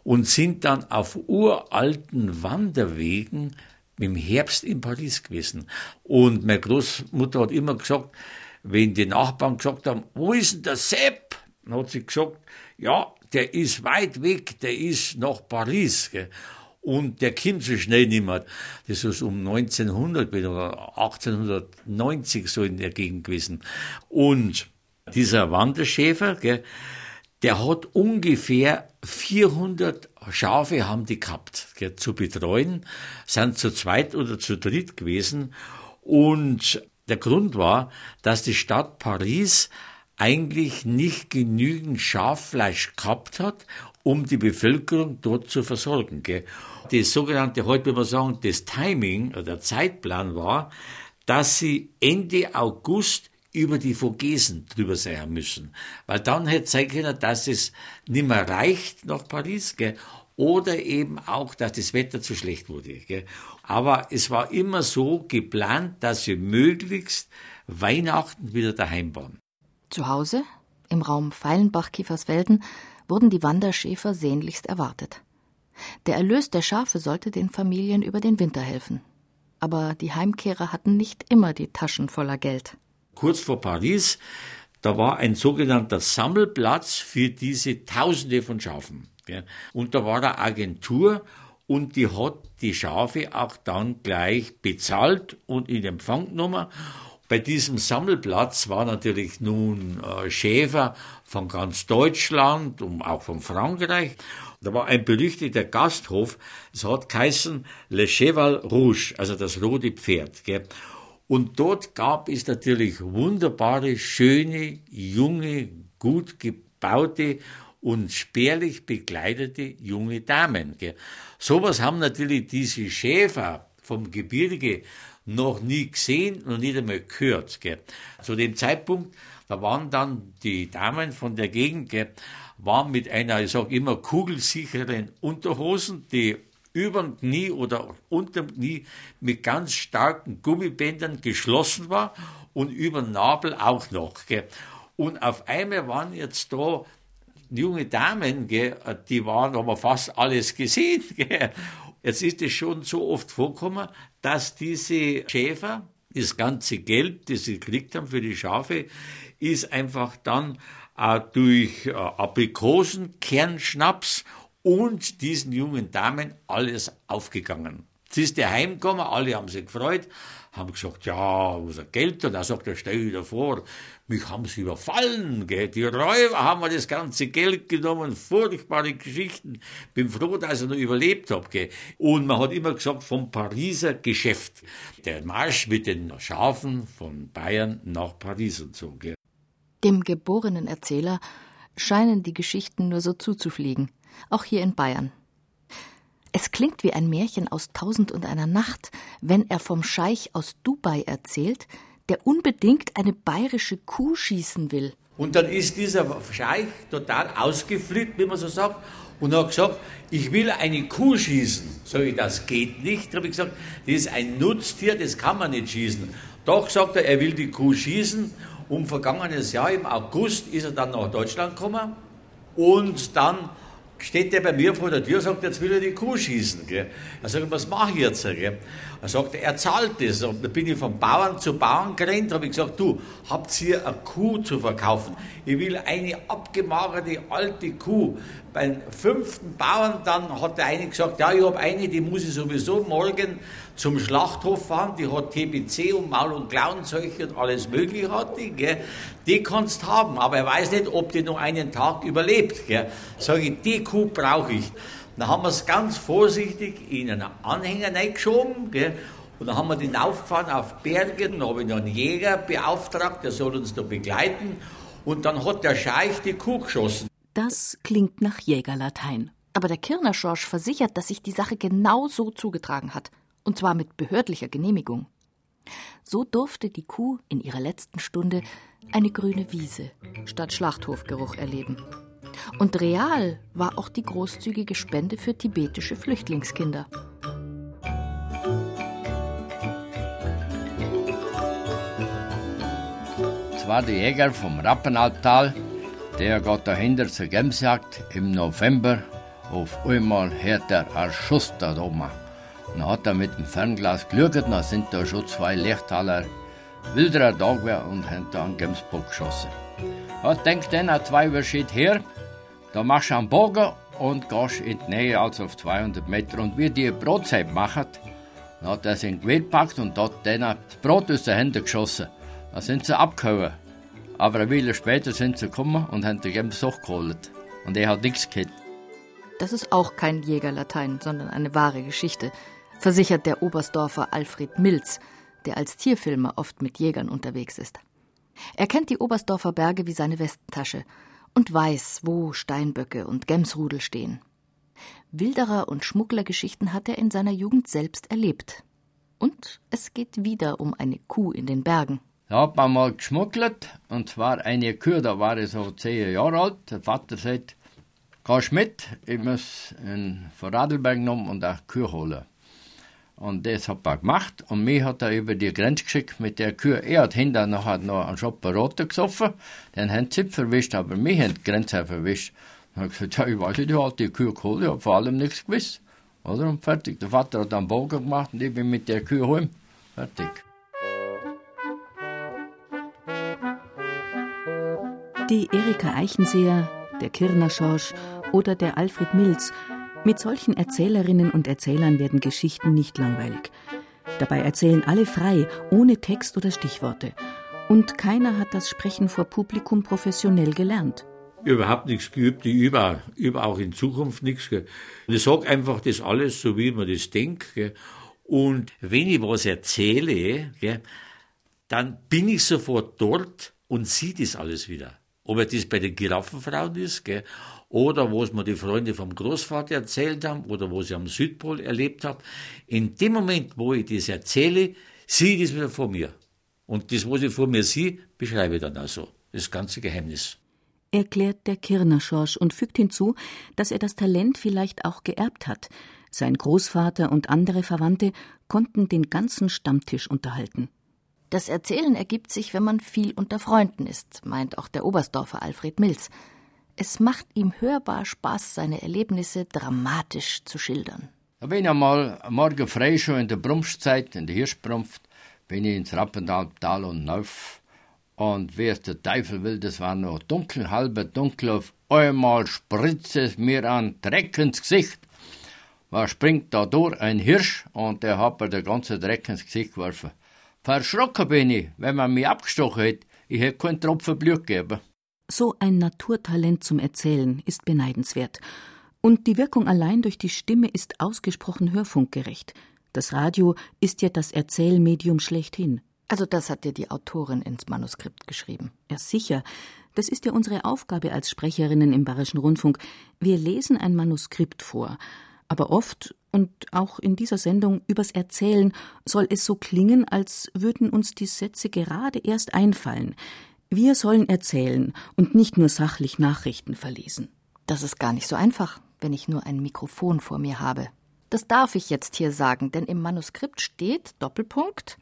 und sind dann auf uralten Wanderwegen im Herbst in Paris gewesen. Und meine Großmutter hat immer gesagt, wenn die Nachbarn gesagt haben, wo ist denn der Sepp? Dann hat sie gesagt, ja, der ist weit weg, der ist nach Paris. Gell und der kommt so schnell nicht mehr. Das ist um 1900 oder 1890 so in der Gegend gewesen. Und dieser Wanderschäfer, gell, der hat ungefähr 400 Schafe haben die gehabt, gell, zu betreuen, sind zu zweit oder zu dritt gewesen. Und der Grund war, dass die Stadt Paris eigentlich nicht genügend Schaffleisch gehabt hat, um die Bevölkerung dort zu versorgen. Gell. Das sogenannte, heute würde man sagen, das Timing oder der Zeitplan war, dass sie Ende August über die Vogesen drüber sein müssen. Weil dann hätte sein können, dass es nicht mehr reicht nach Paris, gell? oder eben auch, dass das Wetter zu schlecht wurde. Gell? Aber es war immer so geplant, dass sie möglichst Weihnachten wieder daheim waren. Zu Hause, im Raum Feilenbach-Kiefersfelden, wurden die Wanderschäfer sehnlichst erwartet. Der Erlös der Schafe sollte den Familien über den Winter helfen. Aber die Heimkehrer hatten nicht immer die Taschen voller Geld. Kurz vor Paris, da war ein sogenannter Sammelplatz für diese Tausende von Schafen. Und da war eine Agentur und die hat die Schafe auch dann gleich bezahlt und in Empfang genommen. Bei diesem Sammelplatz waren natürlich nun äh, Schäfer von ganz Deutschland und auch von Frankreich. Da war ein berüchtigter Gasthof, es hat geheißen Le Cheval Rouge, also das rote Pferd. Gell? Und dort gab es natürlich wunderbare, schöne, junge, gut gebaute und spärlich bekleidete junge Damen. Gell? Sowas haben natürlich diese Schäfer vom Gebirge noch nie gesehen und nicht einmal gehört. Gell. Zu dem Zeitpunkt, da waren dann die Damen von der Gegend, gell, waren mit einer, ich sag immer, kugelsicheren Unterhosen, die über dem Knie oder unter dem Knie mit ganz starken Gummibändern geschlossen war und über den Nabel auch noch. Gell. Und auf einmal waren jetzt da junge Damen, gell, die waren, haben wir fast alles gesehen. <laughs> Gell. Jetzt ist es schon so oft vorgekommen, dass diese Schäfer, das ganze Geld, das sie gekriegt haben für die Schafe, ist einfach dann durch äh, Aprikosen, Kernschnaps und diesen jungen Damen alles aufgegangen. Jetzt ist der heimgekommen, alle haben sich gefreut, haben gesagt, ja, wo ist er Geld? Und er sagt stell dir vor, mich haben sie überfallen, gell? die Räuber haben mir das ganze Geld genommen, furchtbare Geschichten. Bin froh, dass ich noch überlebt habe. Gell? Und man hat immer gesagt, vom Pariser Geschäft. Der Marsch mit den Schafen von Bayern nach Paris und so. Gell? Dem geborenen Erzähler scheinen die Geschichten nur so zuzufliegen, auch hier in Bayern. Es klingt wie ein Märchen aus Tausend und einer Nacht, wenn er vom Scheich aus Dubai erzählt, der unbedingt eine bayerische Kuh schießen will. Und dann ist dieser Scheich total ausgeflippt, wie man so sagt, und hat gesagt, ich will eine Kuh schießen. Sag ich, das geht nicht. Da habe ich gesagt, das ist ein Nutztier, das kann man nicht schießen. Doch, sagt er, er will die Kuh schießen. Um vergangenes Jahr im August ist er dann nach Deutschland gekommen und dann steht der bei mir vor der Tür und sagt, jetzt will er die Kuh schießen. Gell? Er sagt, was mache ich jetzt? Gell? Er sagt, er zahlt das. Und da bin ich von Bauern zu Bauern gerannt, habe ich gesagt, du, habt ihr eine Kuh zu verkaufen? Ich will eine abgemagerte alte Kuh. Beim fünften Bauern dann hat der eine gesagt, ja, ich habe eine, die muss ich sowieso morgen zum Schlachthof fahren, die hat TBC und Maul- und Klauenseuche und alles mögliche hat die, gell? die kannst haben, aber er weiß nicht, ob die noch einen Tag überlebt. Gell? Sag ich, die Kuh brauche ich. Dann haben wir es ganz vorsichtig in einen Anhänger reingeschoben, gell? Und dann haben wir den aufgefahren auf Berge, dann habe ich noch einen Jäger beauftragt, der soll uns da begleiten. Und dann hat der Scheich die Kuh geschossen. Das klingt nach Jägerlatein. Aber der Kirner Schorsch versichert, dass sich die Sache genau so zugetragen hat und zwar mit behördlicher Genehmigung. So durfte die Kuh in ihrer letzten Stunde eine grüne Wiese statt Schlachthofgeruch erleben. Und real war auch die großzügige Spende für tibetische Flüchtlingskinder. Es war der Jäger vom Rappenalptal, der geht dahinter zur Gemsjagd im November. Auf einmal hört er ein Schuss da oben. Dann hat er mit dem Fernglas geschaut, dann sind da schon zwei Lichtaler wilderer gewesen und haben da einen Gemsbock geschossen. Hat denkt dann, zwei Uhr steht her, da machst du einen Bogen und gehst in die Nähe, also auf 200 Meter. Und wie die Brotzeit machen, dann hat er sein Gewehr gepackt und hat dann das Brot aus den Händen geschossen. Dann sind sie abgehauen. Aber eine Weile später sind sie gekommen und haben den Gems geholt. Und er hat nichts gehabt. Das ist auch kein Jägerlatein, sondern eine wahre Geschichte versichert der Oberstdorfer Alfred Milz, der als Tierfilmer oft mit Jägern unterwegs ist. Er kennt die Oberstdorfer Berge wie seine Westentasche und weiß, wo Steinböcke und Gemsrudel stehen. Wilderer und Schmugglergeschichten hat er in seiner Jugend selbst erlebt. Und es geht wieder um eine Kuh in den Bergen. Da hat man mal geschmuggelt, und zwar eine Kuh, da war ich so zehn Jahre alt. Der Vater sagt, kannst mit, ich muss in Vorarlberg genommen und eine Kuh holen. Und das hat er gemacht. Und mich hat er über die Grenze geschickt mit der Kühe. Er hat hinterher noch, einen Schopper Rote gesoffen. Den haben sie verwischt, aber mich haben die Grenze verwischt. Habe ich gesagt, ja, ich weiß nicht, ich habe die Kühe geholt, ich habe vor allem nichts gewusst. Oder? Und fertig. Der Vater hat einen Bogen gemacht und ich bin mit der Kühe heim. Fertig. Die Erika Eichenseher, der Kirner Schorsch oder der Alfred Milz mit solchen Erzählerinnen und Erzählern werden Geschichten nicht langweilig. Dabei erzählen alle frei, ohne Text oder Stichworte. Und keiner hat das Sprechen vor Publikum professionell gelernt. Überhaupt nichts geübt, ich übe, übe auch in Zukunft nichts. Ich sage einfach das alles, so wie man das denkt. Und wenn ich was erzähle, dann bin ich sofort dort und sehe das alles wieder. Ob das bei den Giraffenfrauen ist, oder wo es mir die Freunde vom Großvater erzählt haben oder wo sie am Südpol erlebt haben. In dem Moment, wo ich das erzähle, sehe ich das wieder vor mir. Und das, was ich vor mir sehe, beschreibe ich dann also. Das ganze Geheimnis. Erklärt der Kirnerschorsch und fügt hinzu, dass er das Talent vielleicht auch geerbt hat. Sein Großvater und andere Verwandte konnten den ganzen Stammtisch unterhalten. Das Erzählen ergibt sich, wenn man viel unter Freunden ist, meint auch der Oberstdorfer Alfred Mills. Es macht ihm hörbar Spaß, seine Erlebnisse dramatisch zu schildern. Da bin ich einmal morgen frei schon in der Brumpfzeit, in der Hirschbrumpft, bin ich ins Rappendaltal und Neuf. Und wie es der Teufel will, das war noch dunkel, halber dunkel, auf einmal spritzt es mir an Dreck ins Gesicht. Was springt da durch? Ein Hirsch und der hat mir der ganze Dreck ins Gesicht geworfen. Verschrocken bin ich, wenn man mich abgestochen hätte. Ich hätte keinen Tropfen Blut gegeben. So ein Naturtalent zum Erzählen ist beneidenswert. Und die Wirkung allein durch die Stimme ist ausgesprochen hörfunkgerecht. Das Radio ist ja das Erzählmedium schlechthin. Also das hat dir die Autorin ins Manuskript geschrieben. Ja, sicher. Das ist ja unsere Aufgabe als Sprecherinnen im Bayerischen Rundfunk. Wir lesen ein Manuskript vor. Aber oft, und auch in dieser Sendung übers Erzählen, soll es so klingen, als würden uns die Sätze gerade erst einfallen. Wir sollen erzählen und nicht nur sachlich Nachrichten verlesen. Das ist gar nicht so einfach, wenn ich nur ein Mikrofon vor mir habe. Das darf ich jetzt hier sagen, denn im Manuskript steht Doppelpunkt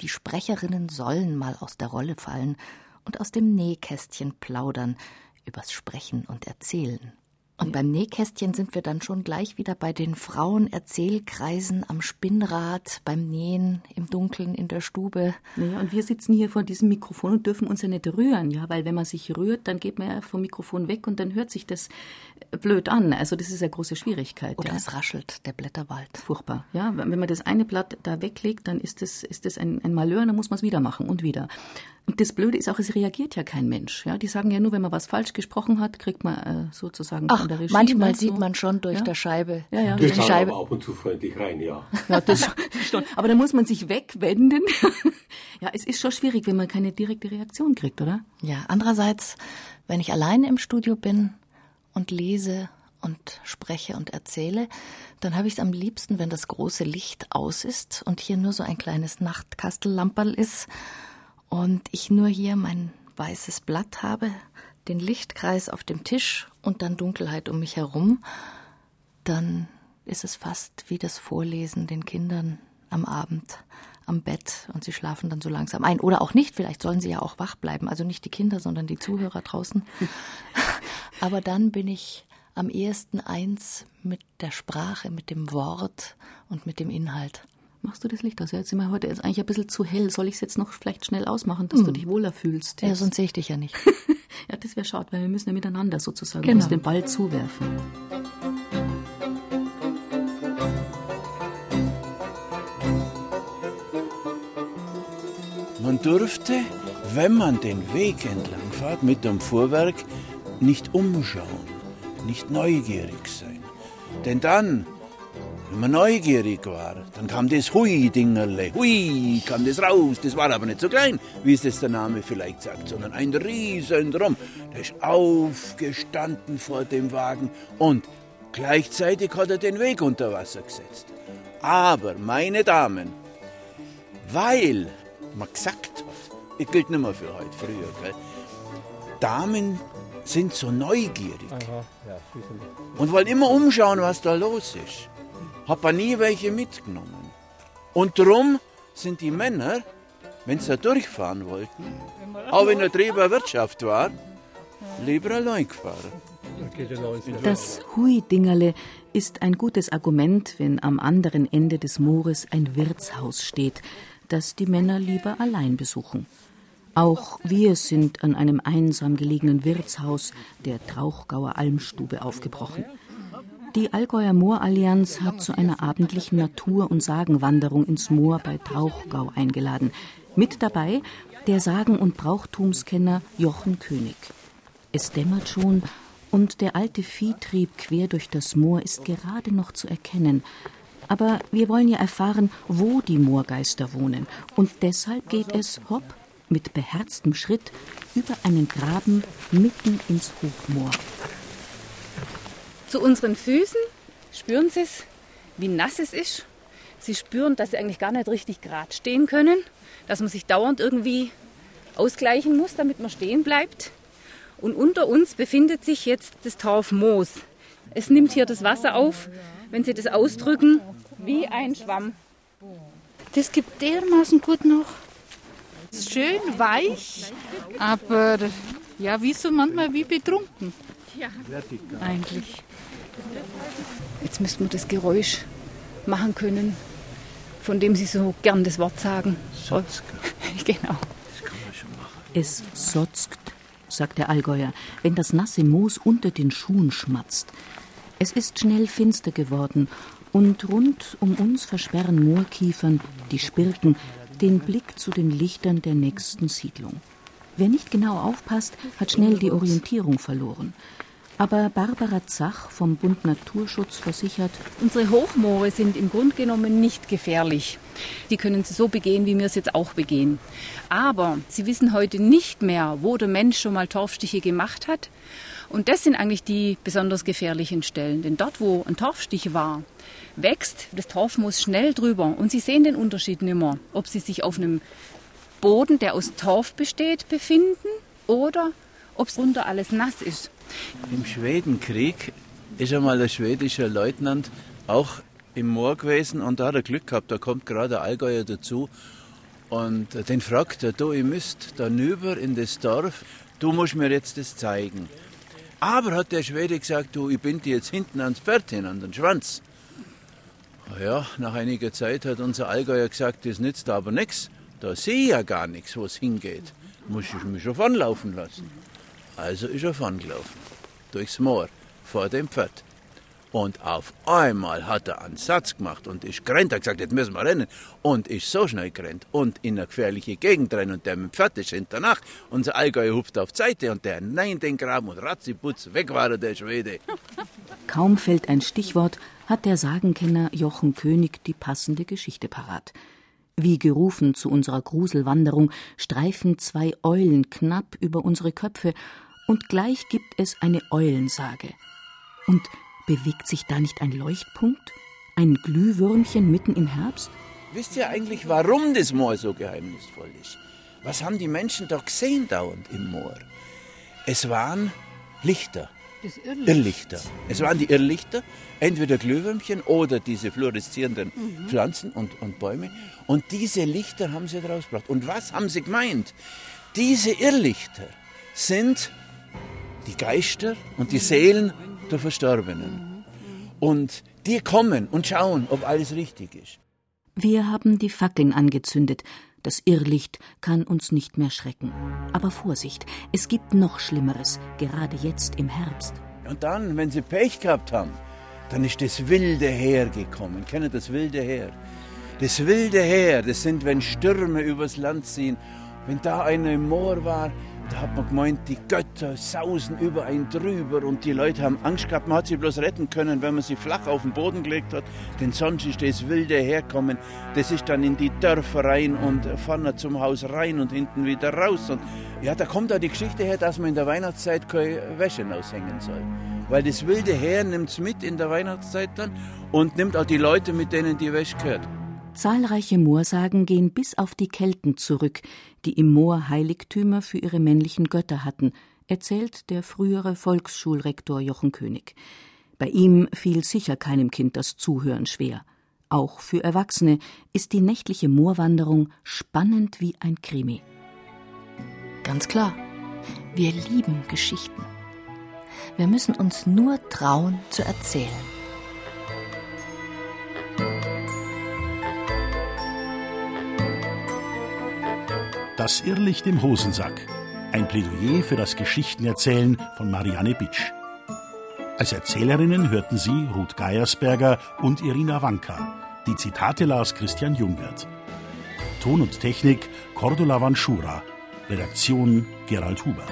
die Sprecherinnen sollen mal aus der Rolle fallen und aus dem Nähkästchen plaudern übers Sprechen und Erzählen. Und beim Nähkästchen sind wir dann schon gleich wieder bei den Frauenerzählkreisen am Spinnrad, beim Nähen, im Dunkeln, in der Stube. Naja, und wir sitzen hier vor diesem Mikrofon und dürfen uns ja nicht rühren, ja, weil wenn man sich rührt, dann geht man ja vom Mikrofon weg und dann hört sich das blöd an. Also das ist eine große Schwierigkeit. Oder ja. es raschelt, der Blätterwald. Furchtbar, ja. Wenn man das eine Blatt da weglegt, dann ist das, ist das ein, ein Malheur, dann muss man es wieder machen und wieder. Und das Blöde ist auch, es reagiert ja kein Mensch. Ja, die sagen ja nur, wenn man was falsch gesprochen hat, kriegt man äh, sozusagen Ach, von der Regie. Manchmal sieht man schon durch ja? der Scheibe. Ja, ja. Durch die Scheibe. Aber ab und zu freundlich rein, ja. ja das <laughs> schon. Aber da muss man sich wegwenden. <laughs> ja, es ist schon schwierig, wenn man keine direkte Reaktion kriegt, oder? Ja, andererseits, wenn ich alleine im Studio bin und lese und spreche und erzähle, dann habe ich es am liebsten, wenn das große Licht aus ist und hier nur so ein kleines Nachtkastellamperl ist und ich nur hier mein weißes Blatt habe, den Lichtkreis auf dem Tisch und dann Dunkelheit um mich herum, dann ist es fast wie das Vorlesen den Kindern am Abend am Bett und sie schlafen dann so langsam ein. Oder auch nicht, vielleicht sollen sie ja auch wach bleiben. Also nicht die Kinder, sondern die Zuhörer draußen. <laughs> Aber dann bin ich am ehesten eins mit der Sprache, mit dem Wort und mit dem Inhalt. Machst du das Licht aus? Ja, jetzt sind wir heute ist eigentlich ein bisschen zu hell. Soll ich es jetzt noch vielleicht schnell ausmachen, dass hm. du dich wohler fühlst? Jetzt? Ja, sonst sehe ich dich ja nicht. <laughs> ja, das wäre schade, weil wir müssen ja miteinander sozusagen genau. uns den Ball zuwerfen. Man dürfte, wenn man den Weg entlang fährt mit dem Fuhrwerk, nicht umschauen, nicht neugierig sein. Denn dann wenn man neugierig war, dann kam das Hui-Dingerle. Hui, kam das raus. Das war aber nicht so klein, wie es das der Name vielleicht sagt, sondern ein riesen Drum. Der ist aufgestanden vor dem Wagen und gleichzeitig hat er den Weg unter Wasser gesetzt. Aber, meine Damen, weil man gesagt hat, das gilt nicht mehr für heute, früher, gell? Damen sind so neugierig Aha, ja, und wollen immer umschauen, was da los ist habe nie welche mitgenommen. Und darum sind die Männer, wenn sie da durchfahren wollten, auch wenn der Treiber Wirtschaft war, lieber allein gefahren. Das Hui-Dingerle ist ein gutes Argument, wenn am anderen Ende des Moores ein Wirtshaus steht, das die Männer lieber allein besuchen. Auch wir sind an einem einsam gelegenen Wirtshaus der Trauchgauer Almstube aufgebrochen. Die Allgäuer Moorallianz hat zu einer abendlichen Natur- und Sagenwanderung ins Moor bei Trauchgau eingeladen. Mit dabei der Sagen- und Brauchtumskenner Jochen König. Es dämmert schon und der alte Viehtrieb quer durch das Moor ist gerade noch zu erkennen. Aber wir wollen ja erfahren, wo die Moorgeister wohnen. Und deshalb geht es, hopp, mit beherztem Schritt über einen Graben mitten ins Hochmoor. Zu unseren Füßen spüren Sie es, wie nass es ist. Sie spüren, dass Sie eigentlich gar nicht richtig gerade stehen können, dass man sich dauernd irgendwie ausgleichen muss, damit man stehen bleibt. Und unter uns befindet sich jetzt das Torf Moos. Es nimmt hier das Wasser auf, wenn Sie das ausdrücken, wie ein Schwamm. Das gibt dermaßen gut noch. Schön weich, aber ja, wie so manchmal wie betrunken. Ja. Eigentlich. Jetzt müssten wir das Geräusch machen können, von dem Sie so gern das Wort sagen. Sotzkt. <laughs> genau. Das kann man schon machen. Es sotzkt, sagt der Allgäuer, wenn das nasse Moos unter den Schuhen schmatzt. Es ist schnell finster geworden Und rund um uns versperren Moorkiefern, die Spirken, den Blick zu den Lichtern der nächsten Siedlung. Wer nicht genau aufpasst, hat schnell die Orientierung verloren. Aber Barbara Zach vom Bund Naturschutz versichert, unsere Hochmoore sind im Grunde genommen nicht gefährlich. Die können sie so begehen, wie wir es jetzt auch begehen. Aber sie wissen heute nicht mehr, wo der Mensch schon mal Torfstiche gemacht hat. Und das sind eigentlich die besonders gefährlichen Stellen. Denn dort, wo ein Torfstich war, wächst das Torfmoos schnell drüber. Und Sie sehen den Unterschied nicht mehr, ob Sie sich auf einem Boden, der aus Torf besteht, befinden oder ob es runter alles nass ist. Im Schwedenkrieg ist einmal ein schwedischer Leutnant auch im Moor gewesen und da hat er Glück gehabt, da kommt gerade der Allgäuer dazu und den fragt er, du, ihr müsst da nüber in das Dorf, du musst mir jetzt das zeigen. Aber hat der Schwede gesagt, du, ich bin dir jetzt hinten ans Pferd hin, an den Schwanz. Ja, nach einiger Zeit hat unser Allgäuer gesagt, das nützt aber nichts. Da sehe ich ja gar nichts, wo es hingeht. Muss ich mich schon vornlaufen lassen. Also ist er vorngelaufen, durchs Moor, vor dem Pferd. Und auf einmal hat er einen Satz gemacht und ist gerannt, hat gesagt, jetzt müssen wir rennen. Und ist so schnell gerannt und in eine gefährliche Gegend rennen und der mit dem Pferd ist hinternach. Unser Allgäuer hupft auf die Seite und der nein den Graben und ratziputz, weg war er, der Schwede. Kaum fällt ein Stichwort, hat der Sagenkenner Jochen König die passende Geschichte parat. Wie gerufen zu unserer Gruselwanderung streifen zwei Eulen knapp über unsere Köpfe und gleich gibt es eine Eulensage. Und bewegt sich da nicht ein Leuchtpunkt? Ein Glühwürmchen mitten im Herbst? Wisst ihr eigentlich, warum das Moor so geheimnisvoll ist? Was haben die Menschen da gesehen dauernd im Moor? Es waren Lichter. Irrlicht. Irrlichter. Es waren die Irrlichter, entweder Glühwürmchen oder diese fluoreszierenden mhm. Pflanzen und, und Bäume. Und diese Lichter haben sie daraus gebracht. Und was haben sie gemeint? Diese Irrlichter sind die Geister und die Seelen der Verstorbenen. Und die kommen und schauen, ob alles richtig ist. Wir haben die Fackeln angezündet. Das Irrlicht kann uns nicht mehr schrecken. Aber Vorsicht, es gibt noch Schlimmeres, gerade jetzt im Herbst. Und dann, wenn sie Pech gehabt haben, dann ist das wilde Heer gekommen. Kennt das wilde Heer? Das wilde Heer, das sind, wenn Stürme übers Land ziehen. Wenn da einer im Moor war, da hat man gemeint, die Götter sausen über einen drüber und die Leute haben Angst gehabt. Man hat sie bloß retten können, wenn man sie flach auf den Boden gelegt hat. Denn sonst ist das wilde herkommen. Das ist dann in die Dörfer rein und vorne zum Haus rein und hinten wieder raus. Und ja, da kommt auch die Geschichte her, dass man in der Weihnachtszeit keine Wäsche aushängen soll. Weil das wilde Heer nimmt es mit in der Weihnachtszeit dann und nimmt auch die Leute, mit denen die Wäsche gehört. Zahlreiche Moorsagen gehen bis auf die Kelten zurück, die im Moor Heiligtümer für ihre männlichen Götter hatten, erzählt der frühere Volksschulrektor Jochen König. Bei ihm fiel sicher keinem Kind das Zuhören schwer. Auch für Erwachsene ist die nächtliche Moorwanderung spannend wie ein Krimi. Ganz klar, wir lieben Geschichten. Wir müssen uns nur trauen zu erzählen. Das Irrlicht im Hosensack. Ein Plädoyer für das Geschichtenerzählen von Marianne Bitsch. Als Erzählerinnen hörten Sie Ruth Geiersberger und Irina Wanka. Die Zitate las Christian Jungwirth. Ton und Technik Cordula Vanschura. Redaktion Gerald Huber.